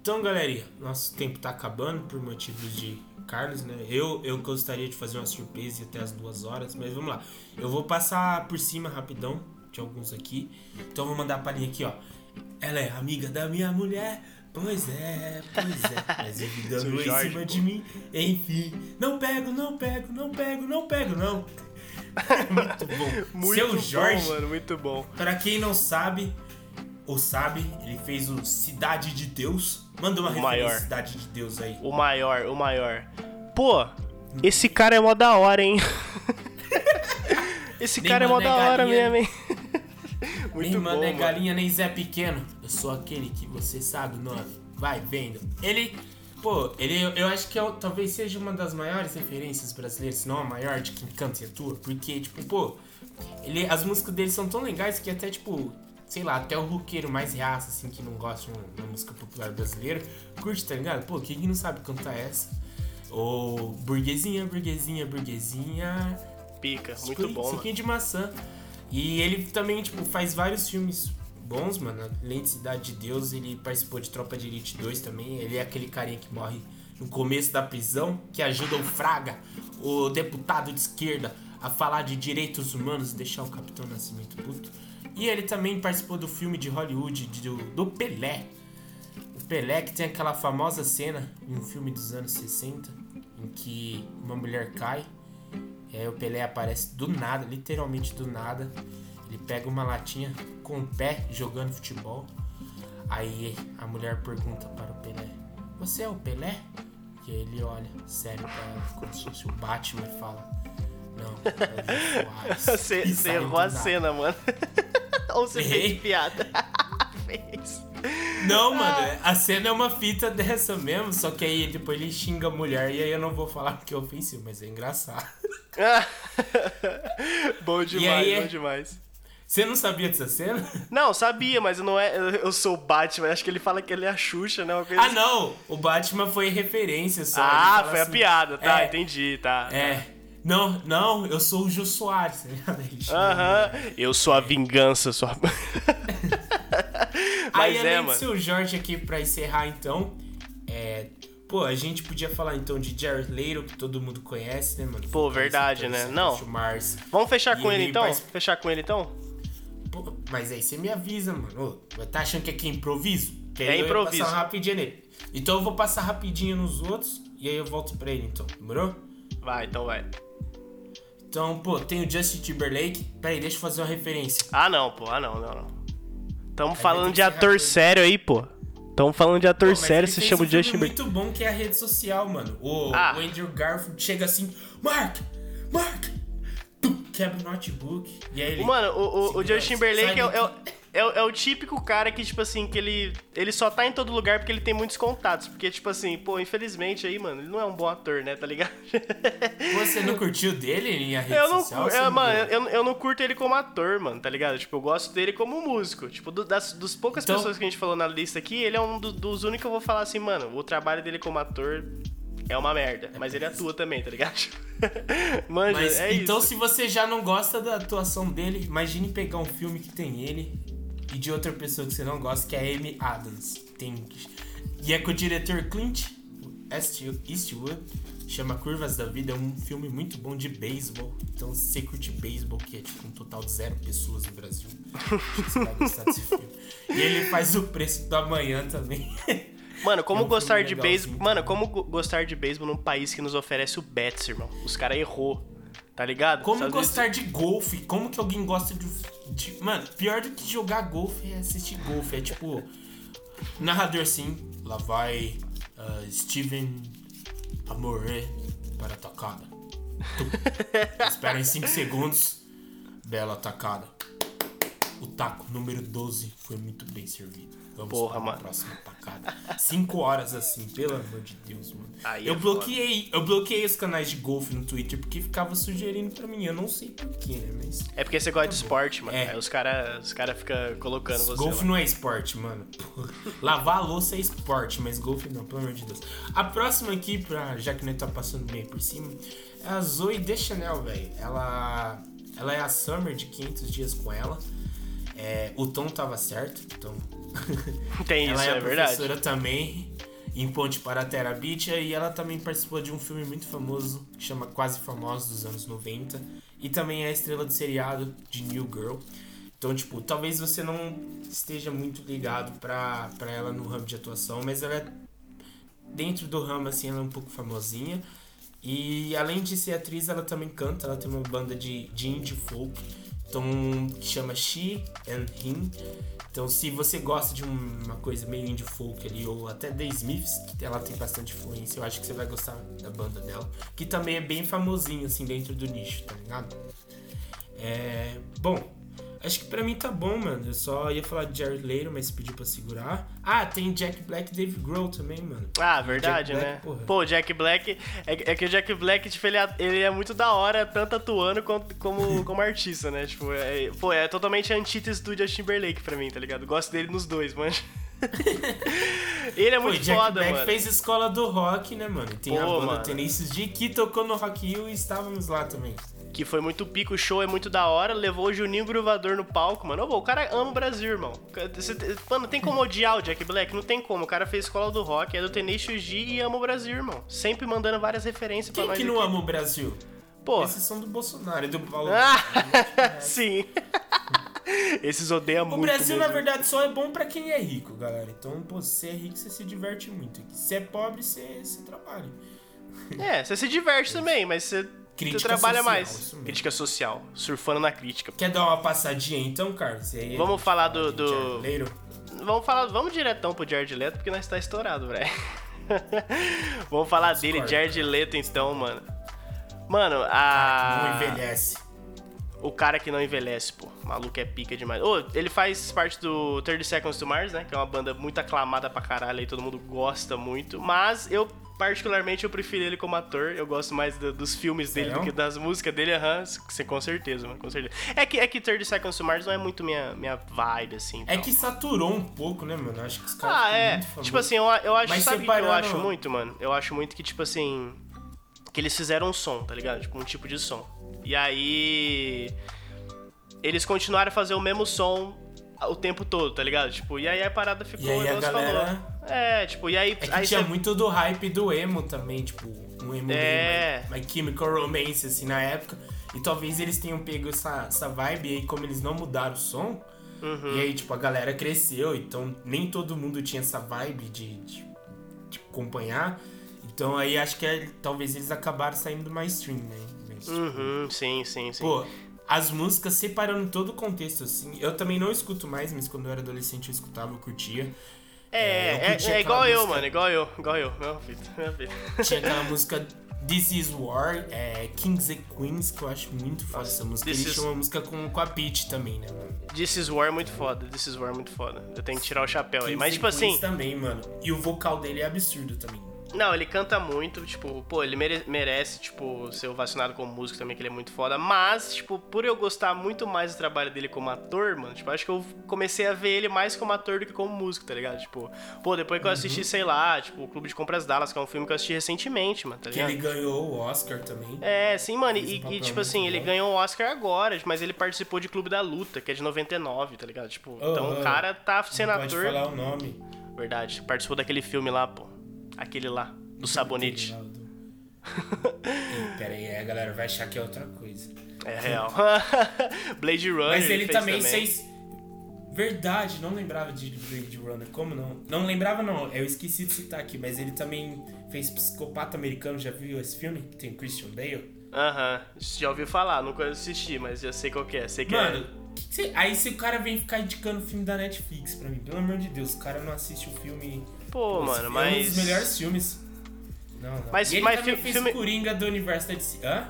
Então, galerinha, nosso tempo tá acabando por motivos de Carlos, né? Eu, eu gostaria de fazer uma surpresa até as duas horas, mas vamos lá. Eu vou passar por cima rapidão de alguns aqui. Então eu vou mandar a palhinha aqui, ó. Ela é amiga da minha mulher. Pois é, pois é. Mas ele dando em cima de mim. Enfim, não pego, não pego, não pego, não pego, não. muito bom. Muito Seu Jorge, bom, mano, muito bom. Para quem não sabe, ou sabe, ele fez o Cidade de Deus. Manda uma o referência maior. Cidade de Deus aí. O maior, o maior. Pô, esse cara é mó da hora, hein? esse cara é mó da hora mesmo, hein? Muito Nem mano é galinha, nem Zé Pequeno. Eu sou aquele que você sabe o nome. Vai, vendo. Ele. Pô, ele eu acho que é, talvez seja uma das maiores referências brasileiras, se não a maior de quem canta e atua. Porque, tipo, pô, ele, as músicas dele são tão legais que até, tipo, sei lá, até o roqueiro mais reaça, assim, que não gosta de uma, música popular brasileira, curte, tá ligado? Pô, quem não sabe cantar essa? Ou burguesinha, burguesinha, burguesinha. Pica, muito bom. Suquinho de maçã. E ele também, tipo, faz vários filmes bons, mano. Além de Cidade de Deus, ele participou de Tropa de Elite 2 também. Ele é aquele carinha que morre no começo da prisão, que ajuda o Fraga, o deputado de esquerda, a falar de direitos humanos e deixar o Capitão Nascimento puto. E ele também participou do filme de Hollywood do, do Pelé. O Pelé que tem aquela famosa cena em um filme dos anos 60 em que uma mulher cai e aí o Pelé aparece do nada, literalmente do nada. Ele pega uma latinha com o pé jogando futebol. Aí a mulher pergunta para o Pelé: Você é o Pelé? E ele olha sério pra ela, como se fosse o Batman e fala: Não, é Você errou a cena, mano. Ou você fez piada? fez. Não, mano, a cena é uma fita dessa mesmo, só que aí depois ele xinga a mulher e aí eu não vou falar porque é ofensivo, mas é engraçado. bom demais, aí, bom demais. Você não sabia dessa cena? Não, sabia, mas não é. Eu sou o Batman. Acho que ele fala que ele é a Xuxa, né? ah, assim. não! O Batman foi referência só. Ah, foi assim, a piada, tá? É, entendi, tá. É. Não, não, eu sou o Jô Soares, tá Aham. Eu sou a vingança, sua. Mas Aí, é, além mano. de o Jorge aqui pra encerrar, então, é, Pô, a gente podia falar então de Jared Leto, que todo mundo conhece, né, mano? Pô, verdade, né? Não. Mars. Vamos fechar com ele, então? Faz... Fechar com ele então? Pô, mas aí você me avisa, mano. Ô, tá achando que aqui é improviso? Que é improviso. Eu passar rapidinho nele. Então eu vou passar rapidinho nos outros e aí eu volto pra ele, então. Demorou? Vai, então vai. Então, pô, tem o Justin Timberlake. Peraí, deixa eu fazer uma referência. Ah, não, pô. Ah, não, não, não. Tamo aí falando de ator sério aí, pô. Tamo falando de ator Pô, sério, se chama um Justin Bieber. muito bom que é a rede social, mano. O, ah. o Andrew Garfield chega assim, Mark, Mark, quebra o notebook. E aí ele. Mano, o, o, o Justin Timberlake é, é, é, é, o típico cara que, tipo assim, que ele, ele só tá em todo lugar porque ele tem muitos contatos. Porque, tipo assim, pô, infelizmente aí, mano, ele não é um bom ator, né, tá ligado? Você não curtiu dele em a rede eu não, social? É, mano, eu, eu não curto ele como ator, mano, tá ligado? Tipo, eu gosto dele como músico. Tipo, do, das dos poucas então... pessoas que a gente falou na lista aqui, ele é um do, dos únicos que eu vou falar assim, mano, o trabalho dele como ator é uma merda. Mas ele atua também, tá ligado? Manja, mas, é então, isso. se você já não gosta da atuação dele, imagine pegar um filme que tem ele e de outra pessoa que você não gosta, que é a Amy Adams. Tem... E é com o diretor Clint Eastwood. Chama Curvas da Vida. É um filme muito bom de beisebol. Então, se você curte beisebol, que é tipo um total de zero pessoas no Brasil, você vai gostar desse filme. E ele faz o preço do amanhã também. Mano, como é um gostar de beisebol. Mano, como gostar de beisebol num país que nos oferece o Bets, irmão? Os caras errou. Tá ligado? Como Sabe gostar isso? de golfe? Como que alguém gosta de, de, Mano, pior do que jogar golfe é assistir golfe. É tipo. Narrador sim. Lá vai uh, Steven Amore para a tacada. Espera em 5 segundos. Bela tacada. O taco número 12 foi muito bem servido. Vamos Porra, mano. próxima tacada. Cinco horas assim, pelo amor de Deus, mano. Aí eu é bloqueei, eu bloqueei os canais de golfe no Twitter porque ficava sugerindo pra mim. Eu não sei porquê, né? Mas. É porque você gosta de esporte, mano. É. Aí os caras os cara ficam colocando você. Golfe lá. não é esporte, mano. Porra. Lavar a louça é esporte, mas golfe não, pelo amor de Deus. A próxima aqui, pra, já que nós tá passando bem por cima, é a Zoe Deschanel, velho. Ela, ela é a Summer de 500 dias com ela. É, o tom tava certo, então. Tem ela isso, é, é, verdade. professora também em Ponte para a Terra Beach e ela também participou de um filme muito famoso que chama Quase Famosos dos anos 90 e também é a estrela do seriado de New Girl. Então, tipo, talvez você não esteja muito ligado pra, pra ela no ramo de atuação, mas ela é dentro do ramo assim, ela é um pouco famosinha. E além de ser atriz, ela também canta, ela tem uma banda de, de indie folk, então, que chama She and Him. Então, se você gosta de um- uma coisa meio indie folk ali, ou até The Smiths, que ela tem bastante influência, eu acho que você vai gostar da banda dela. Que também é bem famosinho, assim, dentro do nicho, tá ligado? É. Bom, acho que pra mim tá bom, mano. Eu só ia falar de Jared Leto, mas pediu pra segurar. Ah, tem Jack Black e Dave Grohl também, mano. Ah, verdade, Jack né? Black, porra. Pô, o Jack Black. É, é que o Jack Black, tipo, ele é, ele é muito da hora, tanto atuando quanto como, como artista, né? Tipo, é, pô, é totalmente a antítese do Justin Timberlake pra mim, tá ligado? Gosto dele nos dois, mano. ele é Pô, muito e Jack foda, Black mano. fez escola do rock, né, mano? Tem a Pô, banda mano. Tenacious D que tocou no Rock Hill e estávamos lá também. Que foi muito pico, o show é muito da hora, levou o Juninho Gruvador no palco, mano. Ô, o cara ama o Brasil, irmão. Mano, tem como odiar o Jack Black? Não tem como. O cara fez escola do rock, é do Tenacious D e ama o Brasil, irmão. Sempre mandando várias referências pra Quem nós que não aqui. ama o Brasil? Pô, Esses são do Bolsonaro e do Paulo. Ah, sim. Esses odeiam o muito. Brasil, na mesmo. verdade, só é bom pra quem é rico, galera. Então, pô, se você é rico, você se diverte muito. Se é pobre, você, você trabalha. É, você se diverte também, mas você, Crítica trabalha social, mais. Crítica social, surfando na crítica. Quer dar uma passadinha então, Carlos? E aí Vamos falar fala do- do-? Vamos falar, vamos diretão pro Jared Leto, porque nós tá estourado, velho. vamos falar dele, Discordo. Jared Leto, então, mano. Mano, Não a... envelhece. o cara que não envelhece, pô. O maluco é pica demais. Ô, ele faz parte do 30 Seconds to Mars, né? Que é uma banda muito aclamada pra caralho aí, todo mundo gosta muito. Mas eu, particularmente, eu prefiro ele como ator. Eu gosto mais do- dos filmes dele Sério? do que das músicas dele, aham. Você com certeza, mano, com certeza. É que, é que 30 Seconds to Mars não é muito minha, minha vibe, assim. É tal. que saturou um pouco, né, mano? Acho que os caras Ah, é. Tipo assim, eu, eu acho. Mas sabe o que eu separando- acho muito, mano? Eu acho muito que, tipo assim. Que eles fizeram um som, tá ligado? Tipo, um tipo de som. E aí. Eles continuaram a fazer o mesmo som o tempo todo, tá ligado? Tipo, e aí a parada ficou. E aí a galera- falou. É, tipo, e aí. É aí tinha você- muito do hype do emo também, tipo, um emo É. My, My Chemical Romance, assim, na época. E talvez eles tenham pego essa, essa vibe aí, como eles não mudaram o som. Uhum. E aí, tipo, a galera cresceu, então nem todo mundo tinha essa vibe de, de, de acompanhar. Então aí acho que é- talvez eles acabaram saindo do mainstream, né? Mas, tipo, Uhum, sim, sim, sim. Pô, as músicas separando todo o contexto, assim. Eu também não escuto mais, mas quando eu era adolescente eu escutava, eu curtia. É, é, curtia é igual eu, música- mano, igual eu, igual eu. Meu filho, meu filho. Tinha aquela música This Is War, é, Kings and Queens, que eu acho muito foda essa música. This Ele is- tinha uma música com, com a Peach também, né, mano? This is War é muito foda. This is War é muito foda. Eu tenho que tirar o chapéu aí. Kings Mas, and tipo assim. Queens também, mano. E o vocal dele é absurdo também. Não, ele canta muito, tipo, pô, ele mere- merece, tipo, ser vacinado como músico também, que ele é muito foda. Mas, tipo, por eu gostar muito mais do trabalho dele como ator, mano, tipo, acho que eu comecei a ver ele mais como ator do que como músico, tá ligado? Tipo, pô, depois que eu Uhum. assisti, sei lá, tipo, o Clube de Compras Dallas, que é um filme que eu assisti recentemente, mano, tá Que ligado? ele ganhou o Oscar também. É, sim, mano, Fez um e, e, tipo assim, ele ganhou o Oscar agora, mas ele participou de Clube da Luta, que é de 99, tá ligado? Tipo, então oh, o cara tá sendo Não pode ator. falar o nome. Verdade, participou daquele filme lá, pô. Aquele lá, do sabonete. Pera aí, a galera vai achar que é outra coisa. É real. Blade Runner. Mas ele fez também fez. Verdade, não lembrava de Blade Runner. Como não? Não lembrava, não. Eu esqueci de citar aqui, mas ele também fez Psicopata Americano. Já viu esse filme? Que tem Christian Bale? Aham, já ouvi falar, nunca assisti, mas já sei qual que é. Sei que Mano, que que cê- aí se o cara vem ficar indicando filme da Netflix pra mim, pelo amor de Deus, o cara não assiste o filme. Pô, Esse mano, filme É um mas. dos melhores filmes. Não, não. Mas- e ele mas também fi- fez filme- o Coringa do universo da DC. Hã?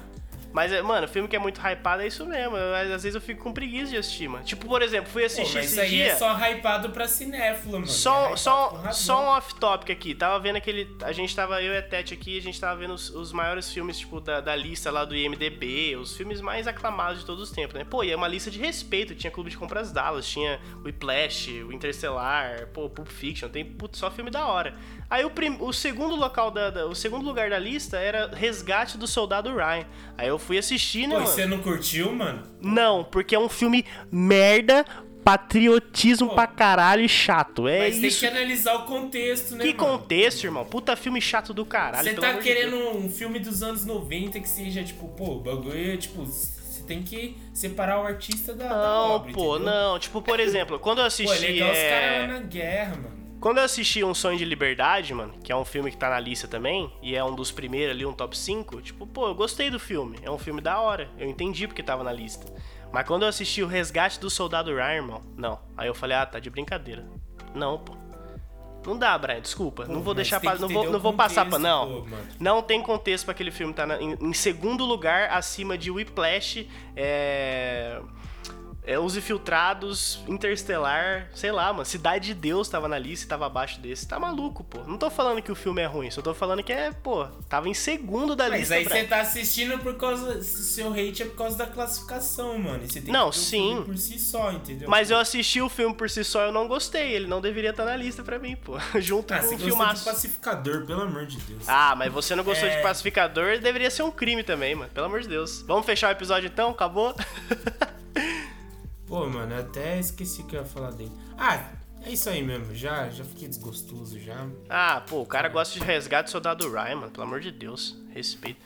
Mas, é, mano, filme que é muito hypado é isso mesmo. Eu, às vezes eu fico com preguiça de assistir, mano. Tipo, por exemplo, fui assistir Pô, mas esse aí dia... é só hypado pra cinéfilo, mano. Só, é só, só um off-topic aqui. Tava vendo aquele... A gente tava, eu e a Tete aqui, a gente tava vendo os, os maiores filmes, tipo, da, da lista lá do IMDB. Os filmes mais aclamados de todos os tempos, né? Pô, e é uma lista de respeito. Tinha Clube de Compras Dallas, tinha o Whiplash, o Interstellar, pô, Pulp Fiction. Tem, putz, só filme da hora. Aí o, prim, o segundo local da, da, o segundo lugar da lista era Resgate do Soldado Ryan. Aí eu fui assistir, né, Pô, mano? você não curtiu, mano? Não, porque é um filme merda, patriotismo Pô, pra caralho e chato. É mas isso. tem que analisar o contexto, né? Que mano? contexto, irmão? Puta filme chato do caralho. Você tá querendo de um filme dos anos 90 que seja, tipo, pô, bagulho é, tipo, você tem que separar o artista da, não, da obra, pô, entendeu? não. Tipo, por exemplo, quando eu assisti. Pô, é legal é... os caras na guerra, mano. Quando eu assisti Um Sonho de Liberdade, mano, que é um filme que tá na lista também, e é um dos primeiros ali, um top 5, tipo, pô, eu gostei do filme. É um filme da hora. Eu entendi porque tava na lista. Mas quando eu assisti O Resgate do Soldado Ryan, irmão, não. Aí eu falei, ah, tá de brincadeira. Não, pô. Não dá, Brian, desculpa. Pô, não vou deixar pra, não vou, não vou passar pra não. Pô, não tem contexto para aquele filme tá na, em, em, segundo lugar acima de Whiplash, é é, Os Infiltrados, Interstellar, sei lá, mano. Cidade de Deus tava na lista e tava abaixo desse. Tá maluco, pô. Não tô falando que o filme é ruim, só tô falando que é, pô, tava em segundo da Mas lista. Mas aí você tá assistindo por causa. Seu hate é por causa da classificação, mano. E você tem não, que sim. por si só, entendeu? Mas eu assisti o filme por si só eu não gostei. Ele não deveria estar tá na lista pra mim, pô. Junto ah, com o filmaço. de pacificador, pelo amor de Deus. Ah, mas você não gostou é... de pacificador, deveria ser um crime também, mano. Pelo amor de Deus. Vamos fechar o episódio então? Acabou? Pô, mano, eu até esqueci que eu ia falar dele. Ah, é isso aí mesmo, já, já fiquei desgostoso já. Ah, pô, o cara gosta de resgate soldado Ryan, mano, pelo amor de Deus. Respeito.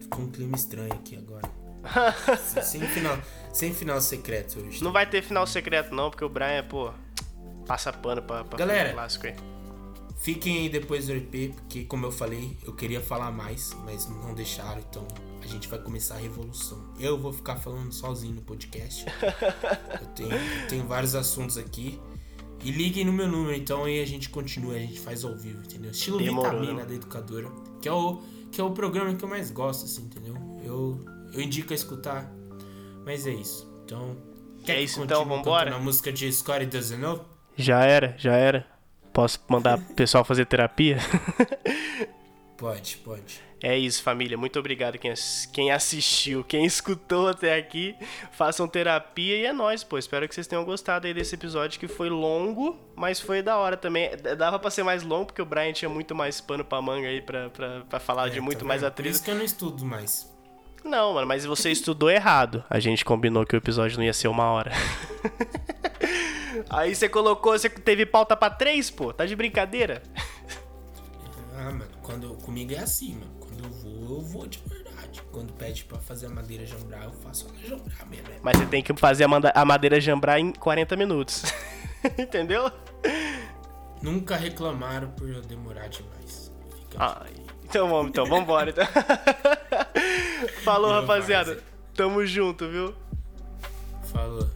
Ficou um clima estranho aqui agora. sem, final, sem final secreto hoje. Não vai ter final secreto não, porque o Brian, pô, passa pano pra, pra Galera, clássico aí. Fiquem aí depois do EP, porque como eu falei, eu queria falar mais, mas não deixaram, então a gente vai começar a revolução. Eu vou ficar falando sozinho no podcast. eu, tenho, eu tenho vários assuntos aqui. E liguem no meu número, então aí a gente continua, a gente faz ao vivo, entendeu? Estilo Demorou, Vitamina da Educadora, que é, o, que é o programa que eu mais gosto, assim, entendeu? Eu, eu indico a escutar, mas é isso. Então, quer é isso então, vambora? Na música de Doesn't Know? Já era, já era. Posso mandar o pessoal fazer terapia? pode, pode. É isso, família. Muito obrigado quem, quem assistiu, quem escutou até aqui. Façam terapia e é nóis, pô. Espero que vocês tenham gostado aí desse episódio que foi longo, mas foi da hora também. Dava pra ser mais longo, porque o Brian tinha muito mais pano pra manga aí pra, pra, pra falar é, de muito tá mais atrizes. Por isso que eu não estudo mais. Não, mano, mas você estudou errado. A gente combinou que o episódio não ia ser uma hora. Aí você colocou, você teve pauta pra três, pô? Tá de brincadeira? Ah, mano, quando, comigo é assim, mano. Quando eu vou, eu vou de verdade. Quando pede pra fazer a madeira jambrar, eu faço ela jambrar mesmo. Né? Mas você tem que fazer a, madeira jambrar em 40 minutos. Entendeu? Nunca reclamaram por eu demorar demais. Fica Ai, então vamos, então, vambora. Então. Falou, rapaziada. Tamo junto, viu? Falou.